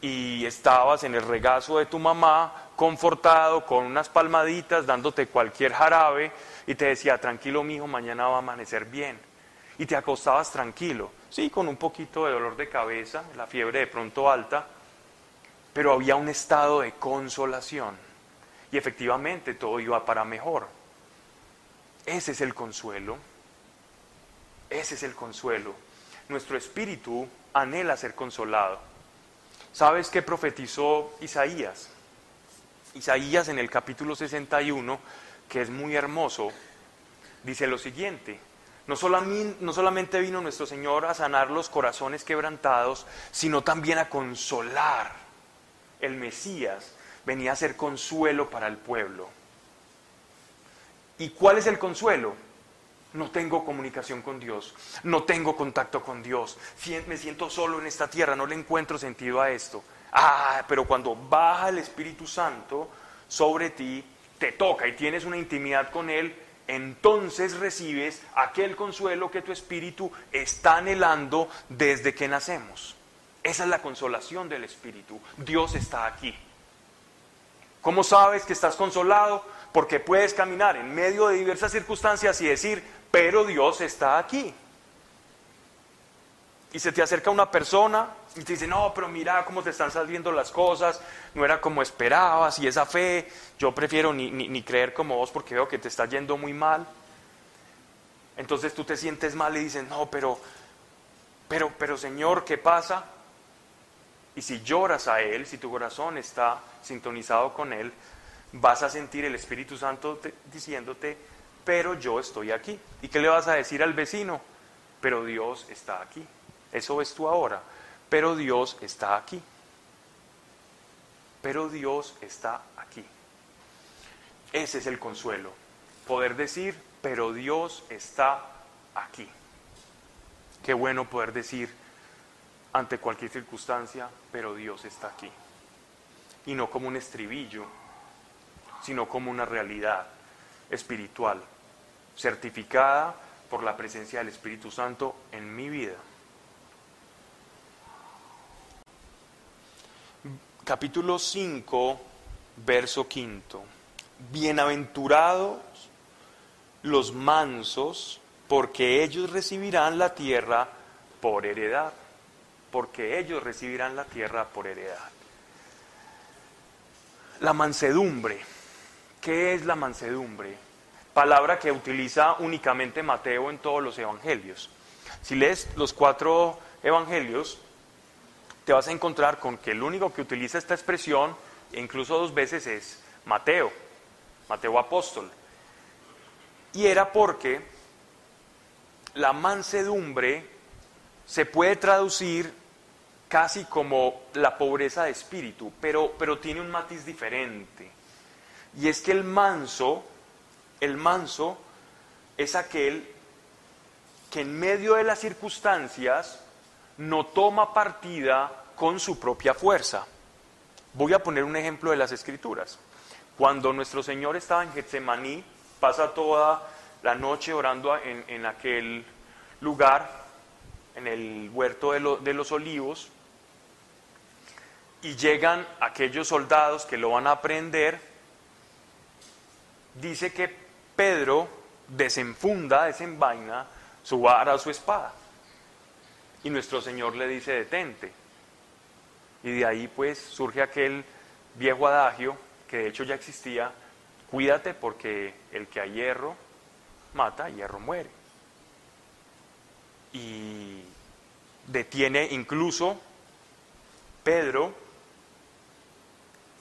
y estabas en el regazo de tu mamá, confortado, con unas palmaditas, dándote cualquier jarabe y te decía, tranquilo mijo, mañana va a amanecer bien. Y te acostabas tranquilo, sí, con un poquito de dolor de cabeza, la fiebre de pronto alta, pero había un estado de consolación y efectivamente todo iba para mejor. Ese es el consuelo, ese es el consuelo. Nuestro espíritu anhela ser consolado. ¿Sabes qué profetizó Isaías? Isaías en el capítulo 61, que es muy hermoso, dice lo siguiente, no solamente, no solamente vino nuestro Señor a sanar los corazones quebrantados, sino también a consolar. El Mesías venía a ser consuelo para el pueblo. ¿Y cuál es el consuelo? No tengo comunicación con Dios, no tengo contacto con Dios, me siento solo en esta tierra, no le encuentro sentido a esto. Ah, pero cuando baja el Espíritu Santo sobre ti, te toca y tienes una intimidad con Él, entonces recibes aquel consuelo que tu espíritu está anhelando desde que nacemos. Esa es la consolación del espíritu. Dios está aquí. ¿Cómo sabes que estás consolado? Porque puedes caminar en medio de diversas circunstancias y decir, pero Dios está aquí. Y se te acerca una persona y te dice, no, pero mira cómo te están saliendo las cosas, no era como esperabas, y esa fe, yo prefiero ni, ni, creer como vos porque veo que te está yendo muy mal. Entonces tú te sientes mal y dices, no, pero, pero, pero Señor, ¿qué pasa? Y si lloras a Él, si tu corazón está sintonizado con Él, vas a sentir el Espíritu Santo diciéndote, pero yo estoy aquí. ¿Y qué le vas a decir al vecino? Pero Dios está aquí. Eso ves tú ahora. Pero Dios está aquí. Pero Dios está aquí. Ese es el consuelo. Poder decir, pero Dios está aquí. Qué bueno poder decir ante cualquier circunstancia, pero Dios está aquí. Y no como un estribillo, sino como una realidad espiritual, certificada por la presencia del Espíritu Santo en mi vida. capítulo 5, verso quinto. Bienaventurados los mansos, porque ellos recibirán la tierra por heredad. Porque ellos recibirán la tierra por heredad. La mansedumbre. ¿Qué es la mansedumbre? Palabra que utiliza únicamente Mateo en todos los evangelios. Si lees los cuatro evangelios, te vas a encontrar con que el único que utiliza esta expresión, incluso dos veces, es Mateo, Mateo apóstol. Y era porque la mansedumbre se puede traducir casi como la pobreza de espíritu, pero, pero tiene un matiz diferente. Y es que el manso, el manso es aquel que en medio de las circunstancias no toma partida con su propia fuerza. Voy a poner un ejemplo de las escrituras. Cuando nuestro Señor estaba en Getsemaní, pasa toda la noche orando en, aquel lugar, en el huerto de, de los olivos, y llegan aquellos soldados que lo van a prender, dice que Pedro desenfunda, desenvaina su vara, su espada. Y nuestro Señor le dice, detente. Y de ahí pues surge aquel viejo adagio, que de hecho ya existía, cuídate porque el que a hierro mata, hierro muere. Y detiene incluso Pedro,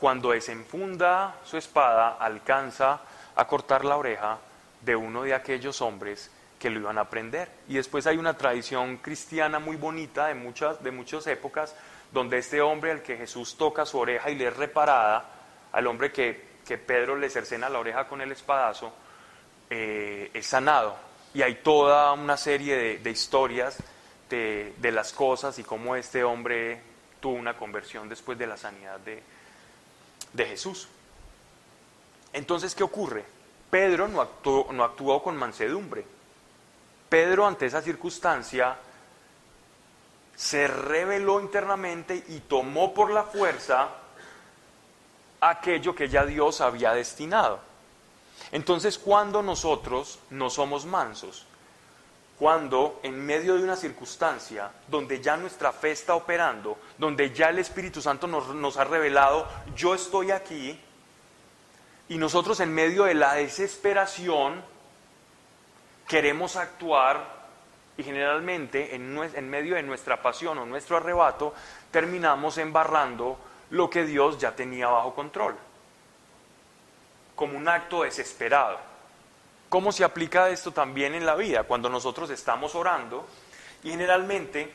cuando desenfunda su espada, alcanza a cortar la oreja de uno de aquellos hombres que lo iban a aprender. Y después hay una tradición cristiana muy bonita de muchas, de muchas épocas, donde este hombre al que Jesús toca su oreja y le es reparada, al hombre que, Pedro le cercena la oreja con el espadazo, eh, es sanado. Y hay toda una serie de, historias de, de, las cosas y cómo este hombre tuvo una conversión después de la sanidad de, de Jesús. Entonces, ¿qué ocurre? Pedro no no actuó con mansedumbre Pedro ante esa circunstancia se rebeló internamente y tomó por la fuerza aquello que ya Dios había destinado. Entonces, cuando nosotros no somos mansos, cuando en medio de una circunstancia donde ya nuestra fe está operando, donde ya el Espíritu Santo nos, nos, ha revelado, yo estoy aquí, y nosotros en medio de la desesperación queremos actuar y generalmente en, en medio de nuestra pasión o nuestro arrebato terminamos embarrando lo que Dios ya tenía bajo control, como un acto desesperado. ¿Cómo se aplica esto también en la vida? Cuando nosotros estamos orando, y generalmente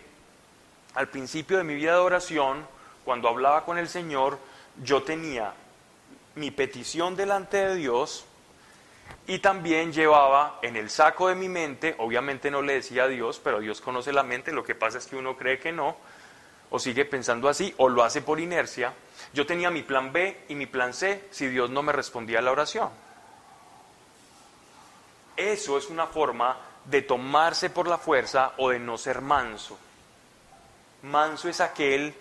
al principio de mi vida de oración, cuando hablaba con el Señor, yo tenía mi petición delante de Dios y también llevaba en el saco de mi mente, obviamente no le decía a Dios, pero Dios conoce la mente, lo que pasa es que uno cree que no, o sigue pensando así, o lo hace por inercia. Yo tenía mi plan B y mi plan C si Dios no me respondía a la oración. Eso es una forma de tomarse por la fuerza o de no ser manso. Manso es aquel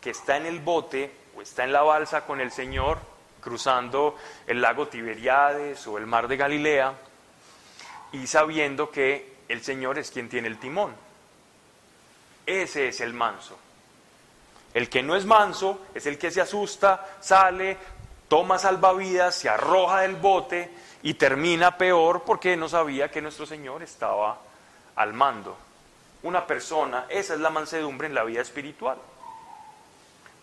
que está en el bote o está en la balsa con el Señor, cruzando el lago Tiberiades o el mar de Galilea, y sabiendo que el Señor es quien tiene el timón. Ese es el manso. El que no es manso es el que se asusta, sale, toma salvavidas, se arroja del bote y termina peor porque no sabía que nuestro Señor estaba al mando. Una persona, esa es la mansedumbre en la vida espiritual.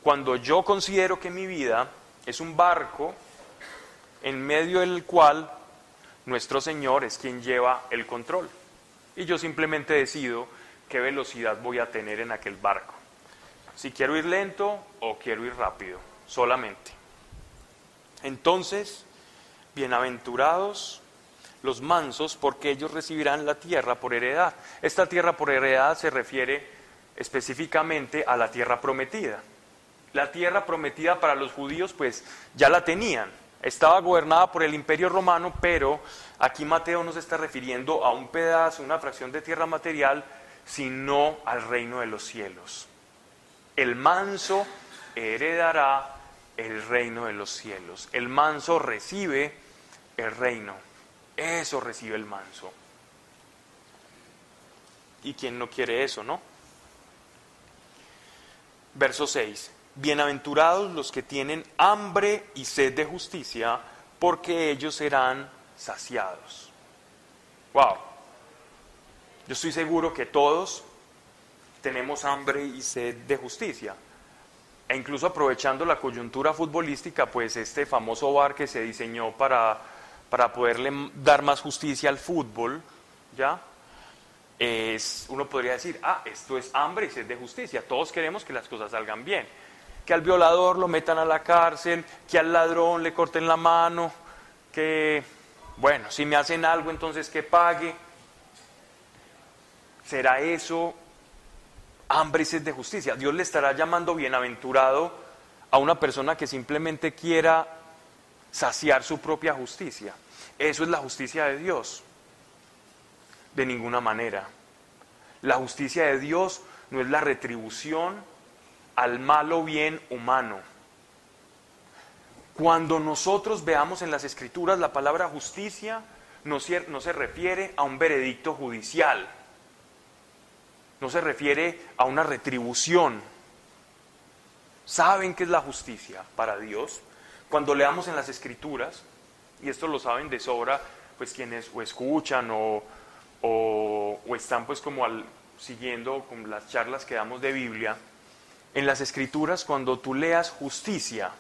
Cuando yo considero que mi vida es un barco en medio del cual nuestro Señor es quien lleva el control. Y yo simplemente decido qué velocidad voy a tener en aquel barco si quiero ir lento o quiero ir rápido, solamente. Entonces, bienaventurados los mansos, porque ellos recibirán la tierra por heredad. Esta tierra por heredad se refiere específicamente a la tierra prometida. La tierra prometida para los judíos, pues ya la tenían. Estaba gobernada por el imperio romano, pero aquí Mateo no se está refiriendo a un pedazo, una fracción de tierra material, sino al reino de los cielos. El manso heredará el reino de los cielos. El manso recibe el reino. Eso recibe el manso. ¿Y quién no quiere eso, no? Verso 6. Bienaventurados los que tienen hambre y sed de justicia, porque ellos serán saciados. Wow. Yo estoy seguro que todos tenemos hambre y sed de justicia. E incluso aprovechando la coyuntura futbolística, pues este famoso bar que se diseñó para, para poderle dar más justicia al fútbol, ¿ya? Es, uno podría decir, ah, esto es hambre y sed de justicia. Todos queremos que las cosas salgan bien. Que al violador lo metan a la cárcel, que al ladrón le corten la mano, que, bueno, si me hacen algo, entonces que pague. ¿Será eso hambre y sed de justicia. Dios le estará llamando bienaventurado a una persona que simplemente quiera saciar su propia justicia. Eso es la justicia de Dios. De ninguna manera. La justicia de Dios no es la retribución al malo bien humano. Cuando nosotros veamos en las escrituras la palabra justicia, no se, refiere a un veredicto judicial no se refiere a una retribución. ¿Saben qué es la justicia para Dios? Cuando leamos en las escrituras, y esto lo saben de sobra, pues quienes o escuchan o, o, están pues como siguiendo con las charlas que damos de Biblia, en las escrituras cuando tú leas justicia,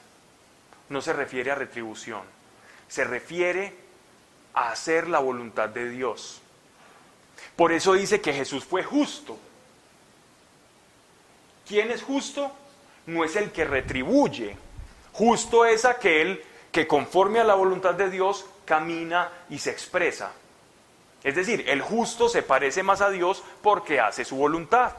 no se refiere a retribución, se refiere a hacer la voluntad de Dios. Por eso dice que Jesús fue justo, ¿Quién es justo? No es el que retribuye. Justo es aquel que conforme a la voluntad de Dios camina y se expresa. Es decir, el justo se parece más a Dios porque hace su voluntad.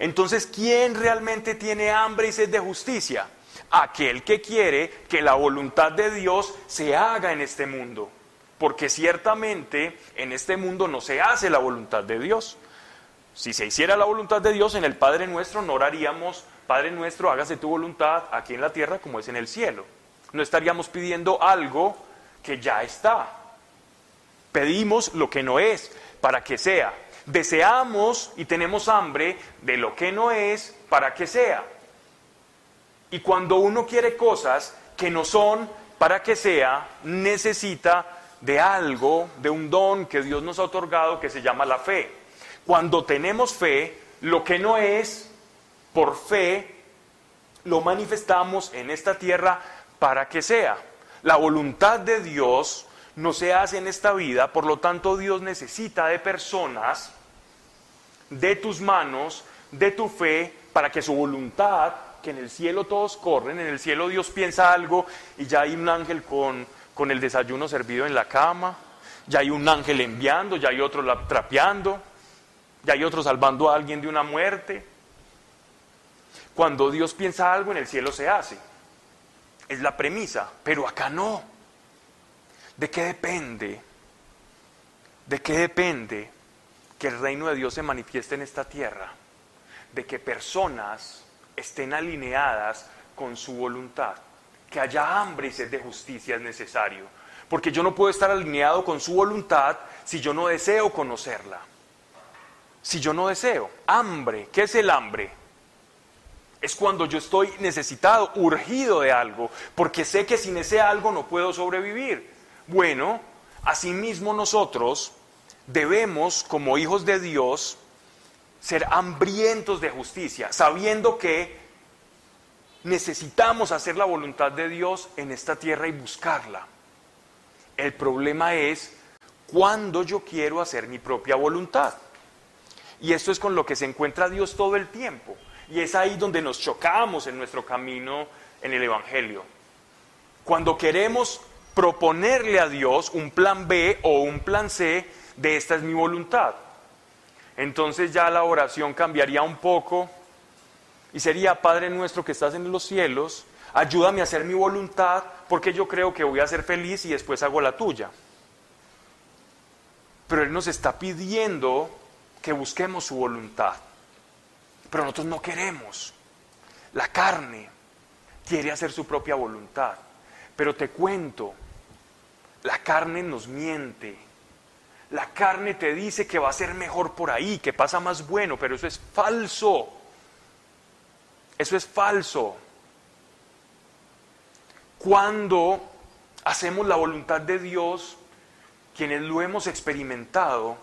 Entonces, ¿quién realmente tiene hambre y sed de justicia? Aquel que quiere que la voluntad de Dios se haga en este mundo. Porque ciertamente en este mundo no se hace la voluntad de Dios. Si se hiciera la voluntad de Dios en el Padre nuestro, no oraríamos, Padre nuestro, hágase tu voluntad aquí en la tierra como es en el cielo. No estaríamos pidiendo algo que ya está. Pedimos lo que no es para que sea. Deseamos y tenemos hambre de lo que no es para que sea. Y cuando uno quiere cosas que no son para que sea, necesita de algo, de un don que Dios nos ha otorgado que se llama la fe. Cuando tenemos fe, lo que no es por fe, lo manifestamos en esta tierra para que sea. La voluntad de Dios no se hace en esta vida, por lo tanto Dios necesita de personas, de tus manos, de tu fe, para que su voluntad, que en el cielo todos corren, en el cielo Dios piensa algo y ya hay un ángel con, con el desayuno servido en la cama, ya hay un ángel enviando, ya hay otro trapeando, ya hay otro salvando a alguien de una muerte. Cuando Dios piensa algo en el cielo se hace. Es la premisa, pero acá no. ¿De qué depende? ¿De qué depende que el reino de Dios se manifieste en esta tierra? De que personas estén alineadas con su voluntad. Que haya hambre y sed de justicia es necesario. Porque yo no puedo estar alineado con su voluntad si yo no deseo conocerla. Si yo no deseo. Hambre. ¿Qué es el hambre? Es cuando yo estoy necesitado, urgido de algo, porque sé que sin ese algo no puedo sobrevivir. Bueno, asimismo nosotros debemos, como hijos de Dios, ser hambrientos de justicia, sabiendo que necesitamos hacer la voluntad de Dios en esta tierra y buscarla. El problema es cuando yo quiero hacer mi propia voluntad. Y esto es con lo que se encuentra Dios todo el tiempo. Y es ahí donde nos chocamos en nuestro camino en el Evangelio. Cuando queremos proponerle a Dios un plan B o un plan C de esta es mi voluntad. Entonces ya la oración cambiaría un poco y sería, Padre nuestro que estás en los cielos, ayúdame a hacer mi voluntad porque yo creo que voy a ser feliz y después hago la tuya. Pero Él nos está pidiendo que busquemos su voluntad. Pero nosotros no queremos. La carne quiere hacer su propia voluntad. Pero te cuento, la carne nos miente. La carne te dice que va a ser mejor por ahí, que pasa más bueno, pero eso es falso. Eso es falso. Cuando hacemos la voluntad de Dios, quienes lo hemos experimentado,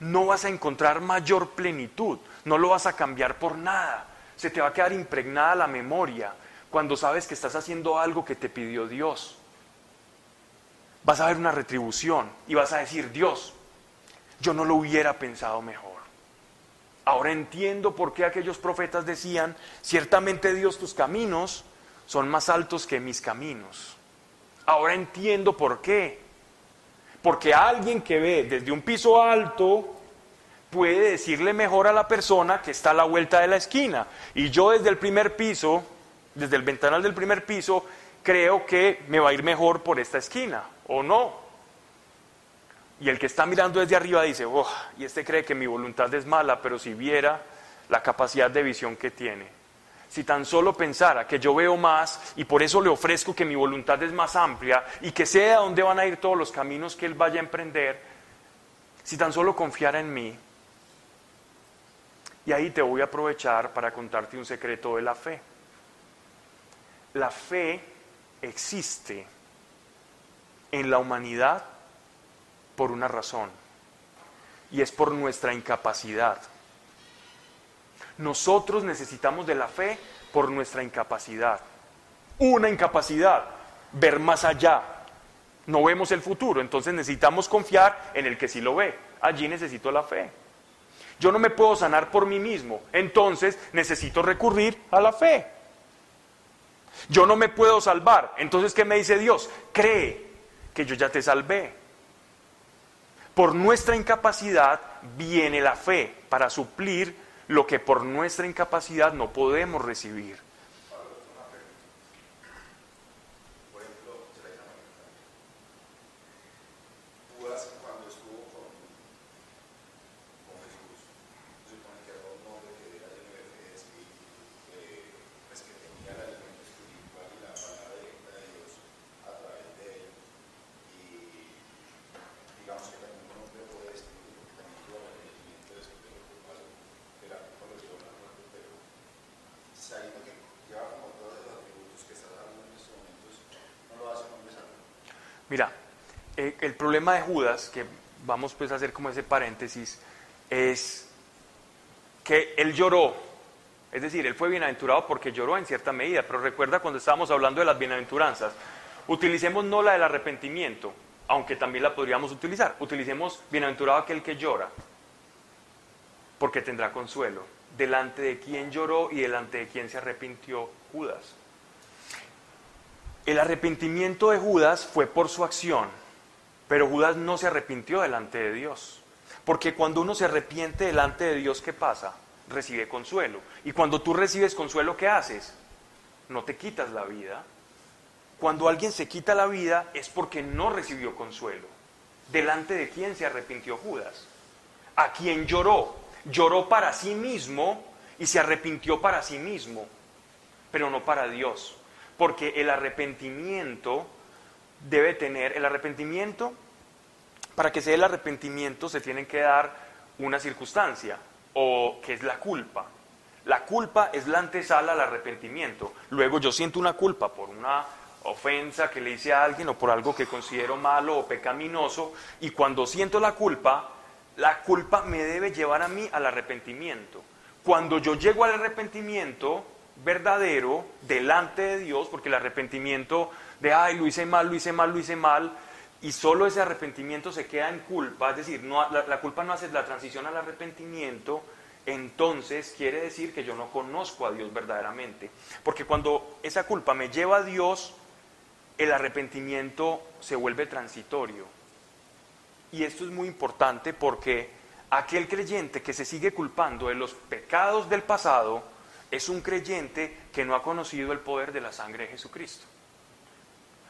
no vas a encontrar mayor plenitud, no lo vas a cambiar por nada. Se te va a quedar impregnada la memoria cuando sabes que estás haciendo algo que te pidió Dios vas a ver una retribución y vas a decir, Dios, yo no lo hubiera pensado mejor. Ahora entiendo por qué aquellos profetas decían, ciertamente Dios tus caminos son más altos que mis caminos. Ahora entiendo por qué. Porque alguien que ve desde un piso alto puede decirle mejor a la persona que está a la vuelta de la esquina. Y yo desde el primer piso, desde el ventanal del primer piso, creo que me va a ir mejor por esta esquina o no. Y el que está mirando desde arriba dice, oh, y este cree que mi voluntad es mala, pero si viera la capacidad de visión que tiene, si tan solo pensara que yo veo más y por eso le ofrezco que mi voluntad es más amplia y que sé a dónde van a ir todos los caminos que él vaya a emprender, si tan solo confiara en mí. Y ahí te voy a aprovechar para contarte un secreto de la fe. La fe existe en la humanidad por una razón, y es por nuestra incapacidad. Nosotros necesitamos de la fe por nuestra incapacidad. Una incapacidad, ver más allá. No vemos el futuro, entonces necesitamos confiar en el que sí lo ve. Allí necesito la fe. Yo no me puedo sanar por mí mismo, entonces necesito recurrir a la fe. Yo no me puedo salvar, entonces ¿qué me dice Dios? Cree que yo ya te salvé. Por nuestra incapacidad viene la fe para suplir lo que por nuestra incapacidad no podemos recibir. Mira, eh, el problema de Judas, que vamos pues a hacer como ese paréntesis, es que él lloró. Es decir, él fue bienaventurado porque lloró en cierta medida, pero recuerda cuando estábamos hablando de las bienaventuranzas, utilicemos no la del arrepentimiento, aunque también la podríamos utilizar. Utilicemos bienaventurado aquel que llora, porque tendrá consuelo. Delante de quien lloró y delante de quien se arrepintió Judas. El arrepentimiento de Judas fue por su acción, pero Judas no se arrepintió delante de Dios. Porque cuando uno se arrepiente delante de Dios, ¿qué pasa? Recibe consuelo. Y cuando tú recibes consuelo, ¿qué haces? No te quitas la vida. Cuando alguien se quita la vida es porque no recibió consuelo. ¿Delante de quién se arrepintió Judas? A quien lloró. Lloró para sí mismo y se arrepintió para sí mismo, pero no para Dios porque el arrepentimiento debe tener, el arrepentimiento, para que se dé el arrepentimiento se tiene que dar una circunstancia, o que es la culpa. La culpa es la antesala al arrepentimiento. Luego yo siento una culpa por una ofensa que le hice a alguien o por algo que considero malo o pecaminoso, y cuando siento la culpa, la culpa me debe llevar a mí al arrepentimiento. Cuando yo llego al arrepentimiento, verdadero delante de Dios, porque el arrepentimiento de, ay, lo hice mal, lo hice mal, lo hice mal, y solo ese arrepentimiento se queda en culpa, es decir, no, la, culpa no hace la transición al arrepentimiento, entonces quiere decir que yo no conozco a Dios verdaderamente. Porque cuando esa culpa me lleva a Dios, el arrepentimiento se vuelve transitorio. Y esto es muy importante porque aquel creyente que se sigue culpando de los pecados del pasado, es un creyente que no ha conocido el poder de la sangre de Jesucristo.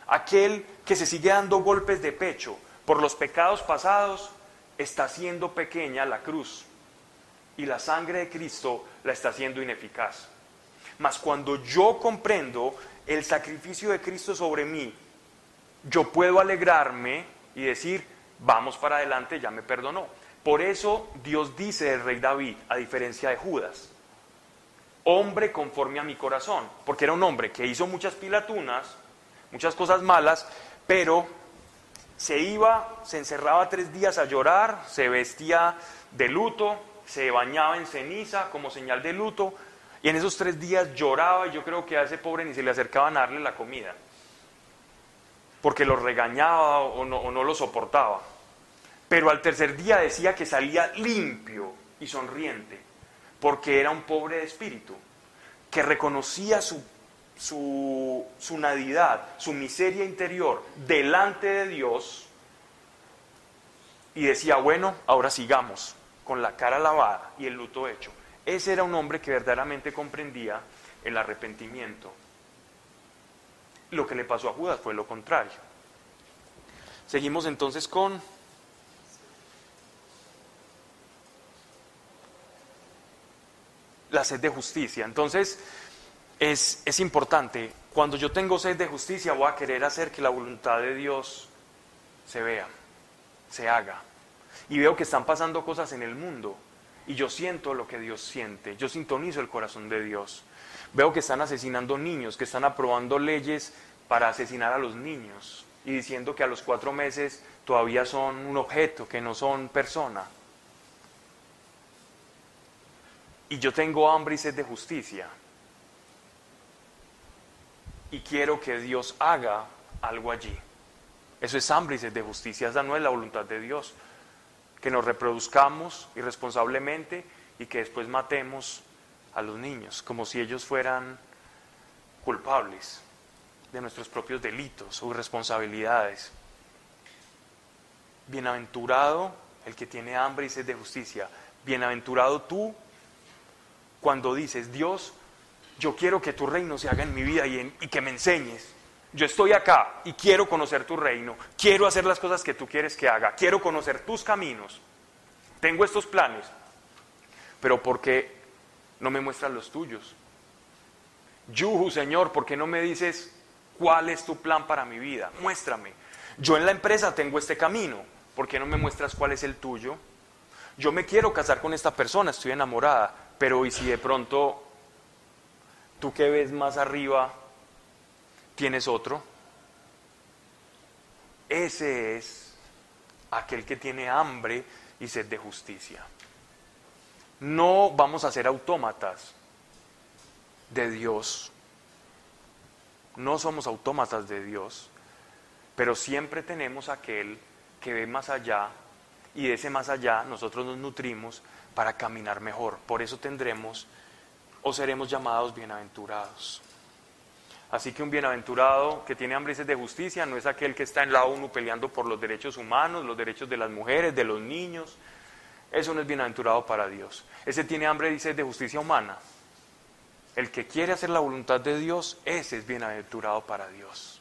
Aquel que se sigue dando golpes de pecho por los pecados pasados está haciendo pequeña la cruz y la sangre de Cristo la está haciendo ineficaz. Mas cuando yo comprendo el sacrificio de Cristo sobre mí, yo puedo alegrarme y decir, vamos para adelante, ya me perdonó. Por eso Dios dice del rey David, a diferencia de Judas, hombre conforme a mi corazón, porque era un hombre que hizo muchas pilatunas, muchas cosas malas, pero se iba, se encerraba tres días a llorar, se vestía de luto, se bañaba en ceniza como señal de luto, y en esos tres días lloraba y yo creo que a ese pobre ni se le acercaban a darle la comida, porque lo regañaba o no, o no lo soportaba. Pero al tercer día decía que salía limpio y sonriente porque era un pobre de espíritu, que reconocía su, su, su nadidad, su miseria interior delante de Dios y decía, bueno, ahora sigamos con la cara lavada y el luto hecho. Ese era un hombre que verdaderamente comprendía el arrepentimiento. Lo que le pasó a Judas fue lo contrario. Seguimos entonces con la sed de justicia. Entonces, es, importante, cuando yo tengo sed de justicia voy a querer hacer que la voluntad de Dios se vea, se haga. Y veo que están pasando cosas en el mundo y yo siento lo que Dios siente, yo sintonizo el corazón de Dios. Veo que están asesinando niños, que están aprobando leyes para asesinar a los niños y diciendo que a los cuatro meses todavía son un objeto, que no son persona. y yo tengo hambre y sed de justicia. Y quiero que Dios haga algo allí. Eso es hambre y sed de justicia. Esa no es la voluntad de Dios. Que nos reproduzcamos irresponsablemente y que después matemos a los niños, como si ellos fueran culpables de nuestros propios delitos o irresponsabilidades. Bienaventurado el que tiene hambre y sed de justicia. Bienaventurado tú cuando dices, Dios, yo quiero que tu reino se haga en mi vida y, que me enseñes. Yo estoy acá y quiero conocer tu reino, quiero hacer las cosas que tú quieres que haga, quiero conocer tus caminos. Tengo estos planes, pero ¿por qué no me muestras los tuyos? Yuhu, Señor, ¿por qué no me dices cuál es tu plan para mi vida? Muéstrame. Yo en la empresa tengo este camino, ¿por qué no me muestras cuál es el tuyo? Yo me quiero casar con esta persona, estoy enamorada, pero ¿y si de pronto tú que ves más arriba tienes otro? ese es aquel que tiene hambre y sed de justicia. No vamos a ser autómatas de Dios. No somos autómatas de Dios, pero siempre tenemos aquel que ve más allá y de ese más allá nosotros nos nutrimos para caminar mejor. Por eso tendremos o seremos llamados bienaventurados. Así que un bienaventurado que tiene hambre de justicia no es aquel que está en la ONU peleando por los derechos humanos, los derechos de las mujeres, de los niños. Eso no es bienaventurado para Dios. Ese tiene hambre y de justicia humana. El que quiere hacer la voluntad de Dios, ese es bienaventurado para Dios.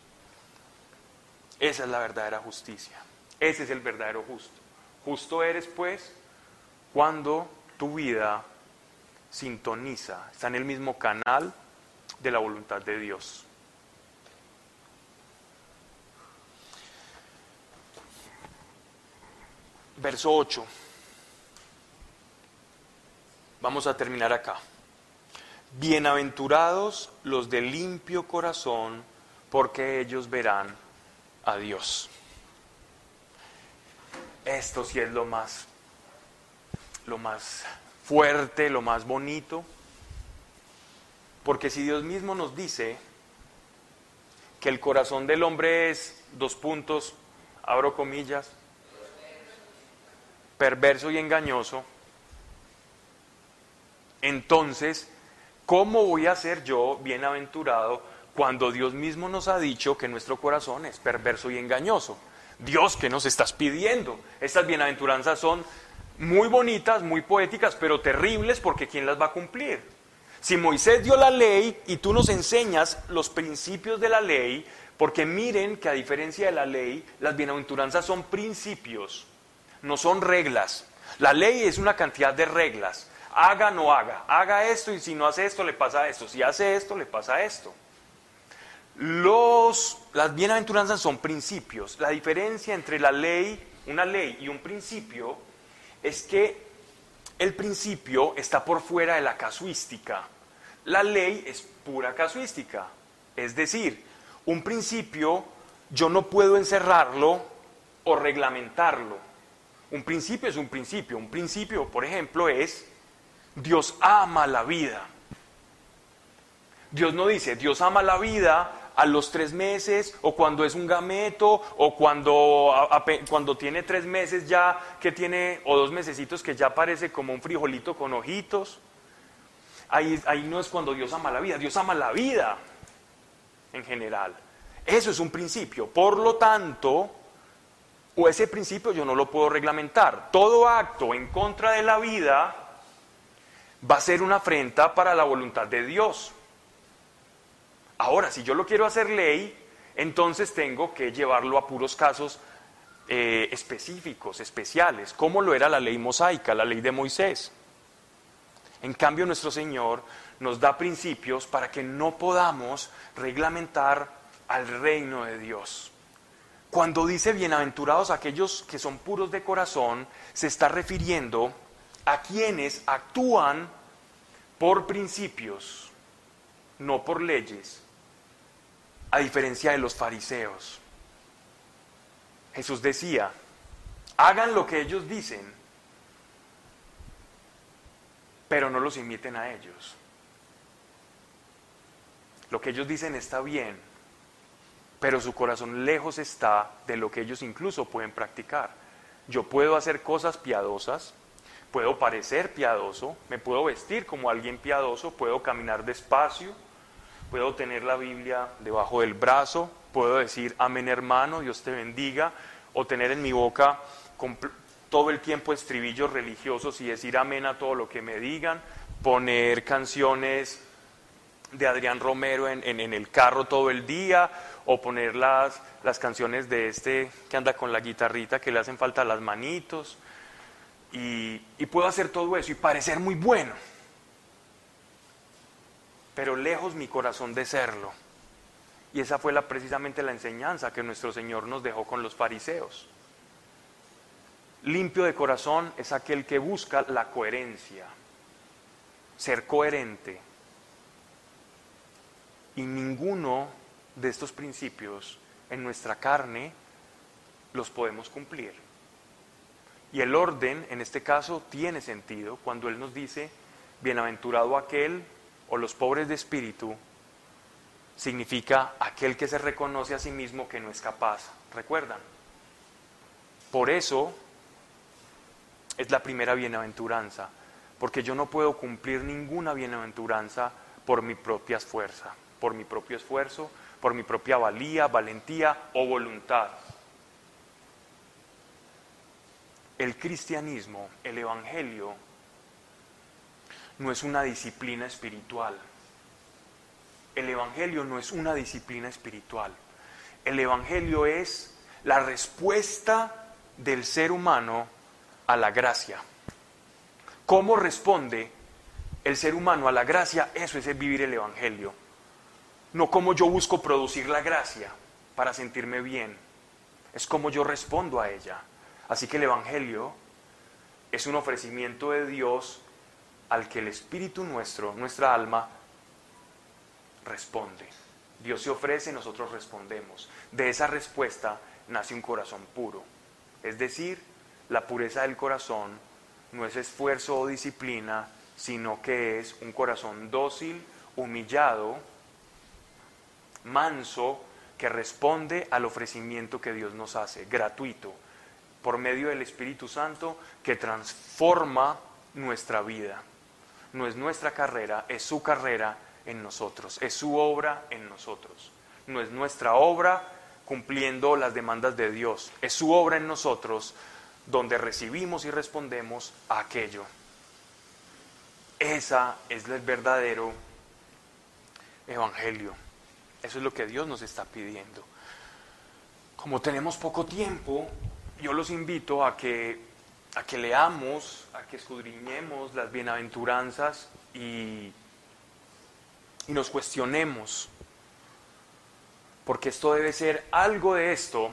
Esa es la verdadera justicia. Ese es el verdadero justo. Justo eres, pues, cuando tu vida sintoniza, está en el mismo canal de la voluntad de Dios. Verso 8. Vamos a terminar acá. Bienaventurados los de limpio corazón, porque ellos verán a Dios. Esto sí es lo más, lo más fuerte, lo más bonito porque si Dios mismo nos dice que el corazón del hombre es, dos puntos, abro comillas, perverso y engañoso, entonces, ¿cómo voy a ser yo bienaventurado cuando Dios mismo nos ha dicho que nuestro corazón es perverso y engañoso? Dios, ¿qué nos estás pidiendo? Estas bienaventuranzas son muy bonitas, muy poéticas, pero terribles porque ¿quién las va a cumplir? Si Moisés dio la ley y tú nos enseñas los principios de la ley, porque miren que a diferencia de la ley, las bienaventuranzas son principios, no son reglas. La ley es una cantidad de reglas. Haga, no haga. Haga esto y si no hace esto, le pasa esto. Si hace esto, le pasa esto. Los, las bienaventuranzas son principios. La diferencia entre la ley, una ley y un principio es que el principio está por fuera de la casuística. La ley es pura casuística. Es decir, un principio yo no puedo encerrarlo o reglamentarlo. Un principio es un principio. Un principio, por ejemplo, es Dios ama la vida. Dios no dice, Dios ama la vida a los tres meses o cuando es un gameto o cuando, cuando tiene tres meses ya que tiene o dos mesecitos que ya parece como un frijolito con ojitos. Ahí, ahí no es cuando Dios ama la vida, Dios ama la vida en general. Eso es un principio. Por lo tanto, o ese principio yo no lo puedo reglamentar. Todo acto en contra de la vida va a ser una afrenta para la voluntad de Dios. Ahora, si yo lo quiero hacer ley, entonces tengo que llevarlo a puros casos eh, específicos, especiales, como lo era la ley mosaica, la ley de Moisés. En cambio, nuestro Señor nos da principios para que no podamos reglamentar al reino de Dios. Cuando dice bienaventurados aquellos que son puros de corazón, se está refiriendo a quienes actúan por principios, no por leyes a diferencia de los fariseos. Jesús decía, hagan lo que ellos dicen, pero no los imiten a ellos. Lo que ellos dicen está bien, pero su corazón lejos está de lo que ellos incluso pueden practicar. Yo puedo hacer cosas piadosas, puedo parecer piadoso, me puedo vestir como alguien piadoso, puedo caminar despacio, puedo tener la Biblia debajo del brazo, puedo decir amén hermano, Dios te bendiga, o tener en mi boca todo el tiempo estribillos religiosos y decir amén a todo lo que me digan, poner canciones de Adrián Romero en, el carro todo el día, o poner las, las canciones de este que anda con la guitarrita que le hacen falta las manitos, y puedo hacer todo eso y parecer muy bueno pero lejos mi corazón de serlo. Y esa fue la, precisamente la enseñanza que nuestro Señor nos dejó con los fariseos. Limpio de corazón es aquel que busca la coherencia, ser coherente. Y ninguno de estos principios en nuestra carne los podemos cumplir. Y el orden, en este caso, tiene sentido cuando Él nos dice, bienaventurado aquel o los pobres de espíritu, significa aquel que se reconoce a sí mismo que no es capaz. ¿Recuerdan? Por eso es la primera bienaventuranza, porque yo no puedo cumplir ninguna bienaventuranza por mi propia fuerza, por mi propio esfuerzo, por mi propia valía, valentía o voluntad. El cristianismo, el Evangelio, no es una disciplina espiritual. El Evangelio no es una disciplina espiritual. El Evangelio es la respuesta del ser humano a la gracia. ¿Cómo responde el ser humano a la gracia? Eso es vivir el Evangelio. No como yo busco producir la gracia para sentirme bien. Es como yo respondo a ella. Así que el Evangelio es un ofrecimiento de Dios al que el Espíritu nuestro, nuestra alma, responde. Dios se ofrece, nosotros respondemos. De esa respuesta nace un corazón puro. Es decir, la pureza del corazón no es esfuerzo o disciplina, sino que es un corazón dócil, humillado, manso, que responde al ofrecimiento que Dios nos hace, gratuito, por medio del Espíritu Santo que transforma nuestra vida. No es nuestra carrera, es su carrera en nosotros, es su obra en nosotros. No es nuestra obra cumpliendo las demandas de Dios, es su obra en nosotros donde recibimos y respondemos a aquello. Esa es el verdadero evangelio. Eso es lo que Dios nos está pidiendo. Como tenemos poco tiempo, yo los invito a que, a que leamos, a que escudriñemos las bienaventuranzas y, y nos cuestionemos. Porque esto debe ser, algo de esto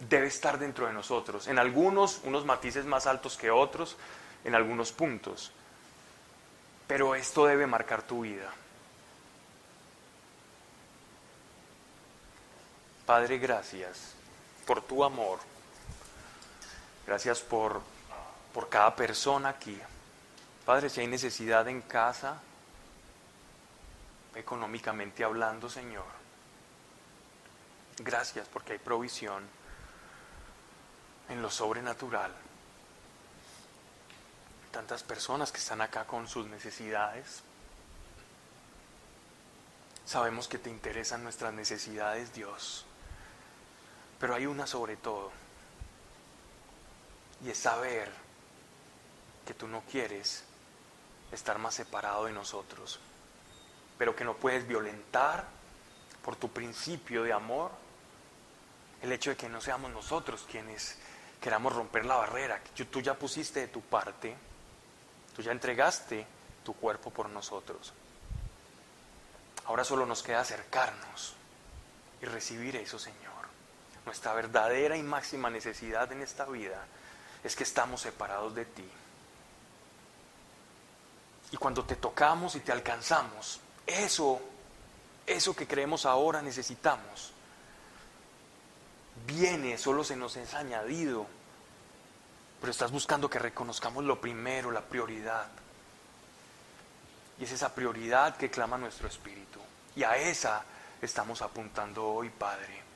debe estar dentro de nosotros. En algunos, unos matices más altos que otros, en algunos puntos. Pero esto debe marcar tu vida. Padre, gracias por tu amor. Gracias por, por cada persona aquí. Padre, si hay necesidad en casa, económicamente hablando, Señor. Gracias porque hay provisión en lo sobrenatural. Tantas personas que están acá con sus necesidades. Sabemos que te interesan nuestras necesidades, Dios. Pero hay una sobre todo. Y es saber que tú no quieres estar más separado de nosotros. Pero que no puedes violentar por tu principio de amor el hecho de que no seamos nosotros quienes queramos romper la barrera. Tú ya pusiste de tu parte, tú ya entregaste tu cuerpo por nosotros. Ahora solo nos queda acercarnos y recibir eso, Señor. Nuestra verdadera y máxima necesidad en esta vida es que estamos separados de ti. Y cuando te tocamos y te alcanzamos, eso, eso que creemos ahora necesitamos, viene, solo se nos es añadido. Pero estás buscando que reconozcamos lo primero, la prioridad. Y es esa prioridad que clama nuestro espíritu. Y a esa estamos apuntando hoy, Padre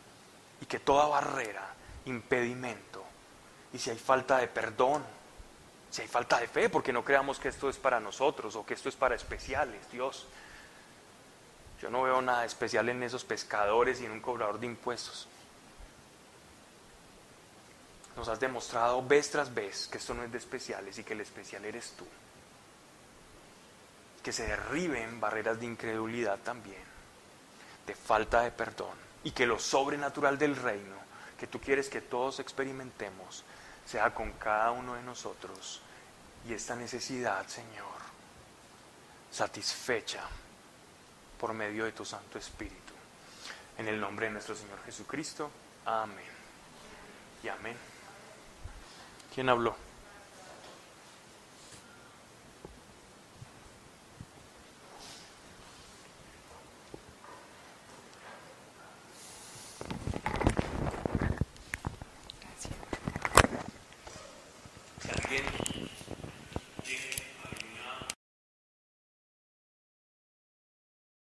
y que toda barrera, impedimento, y si hay falta de perdón, si hay falta de fe, porque no creamos que esto es para nosotros o que esto es para especiales, Dios. Yo no veo nada especial en esos pescadores y en un cobrador de impuestos. Nos has demostrado vez tras vez que esto no es de especiales y que el especial eres tú. Que se derriben barreras de incredulidad también, de falta de perdón y que lo sobrenatural del reino que tú quieres que todos experimentemos sea con cada uno de nosotros y esta necesidad, Señor, satisfecha por medio de tu Santo Espíritu. En el nombre de nuestro Señor Jesucristo. Amén. Y amén. ¿Quién habló?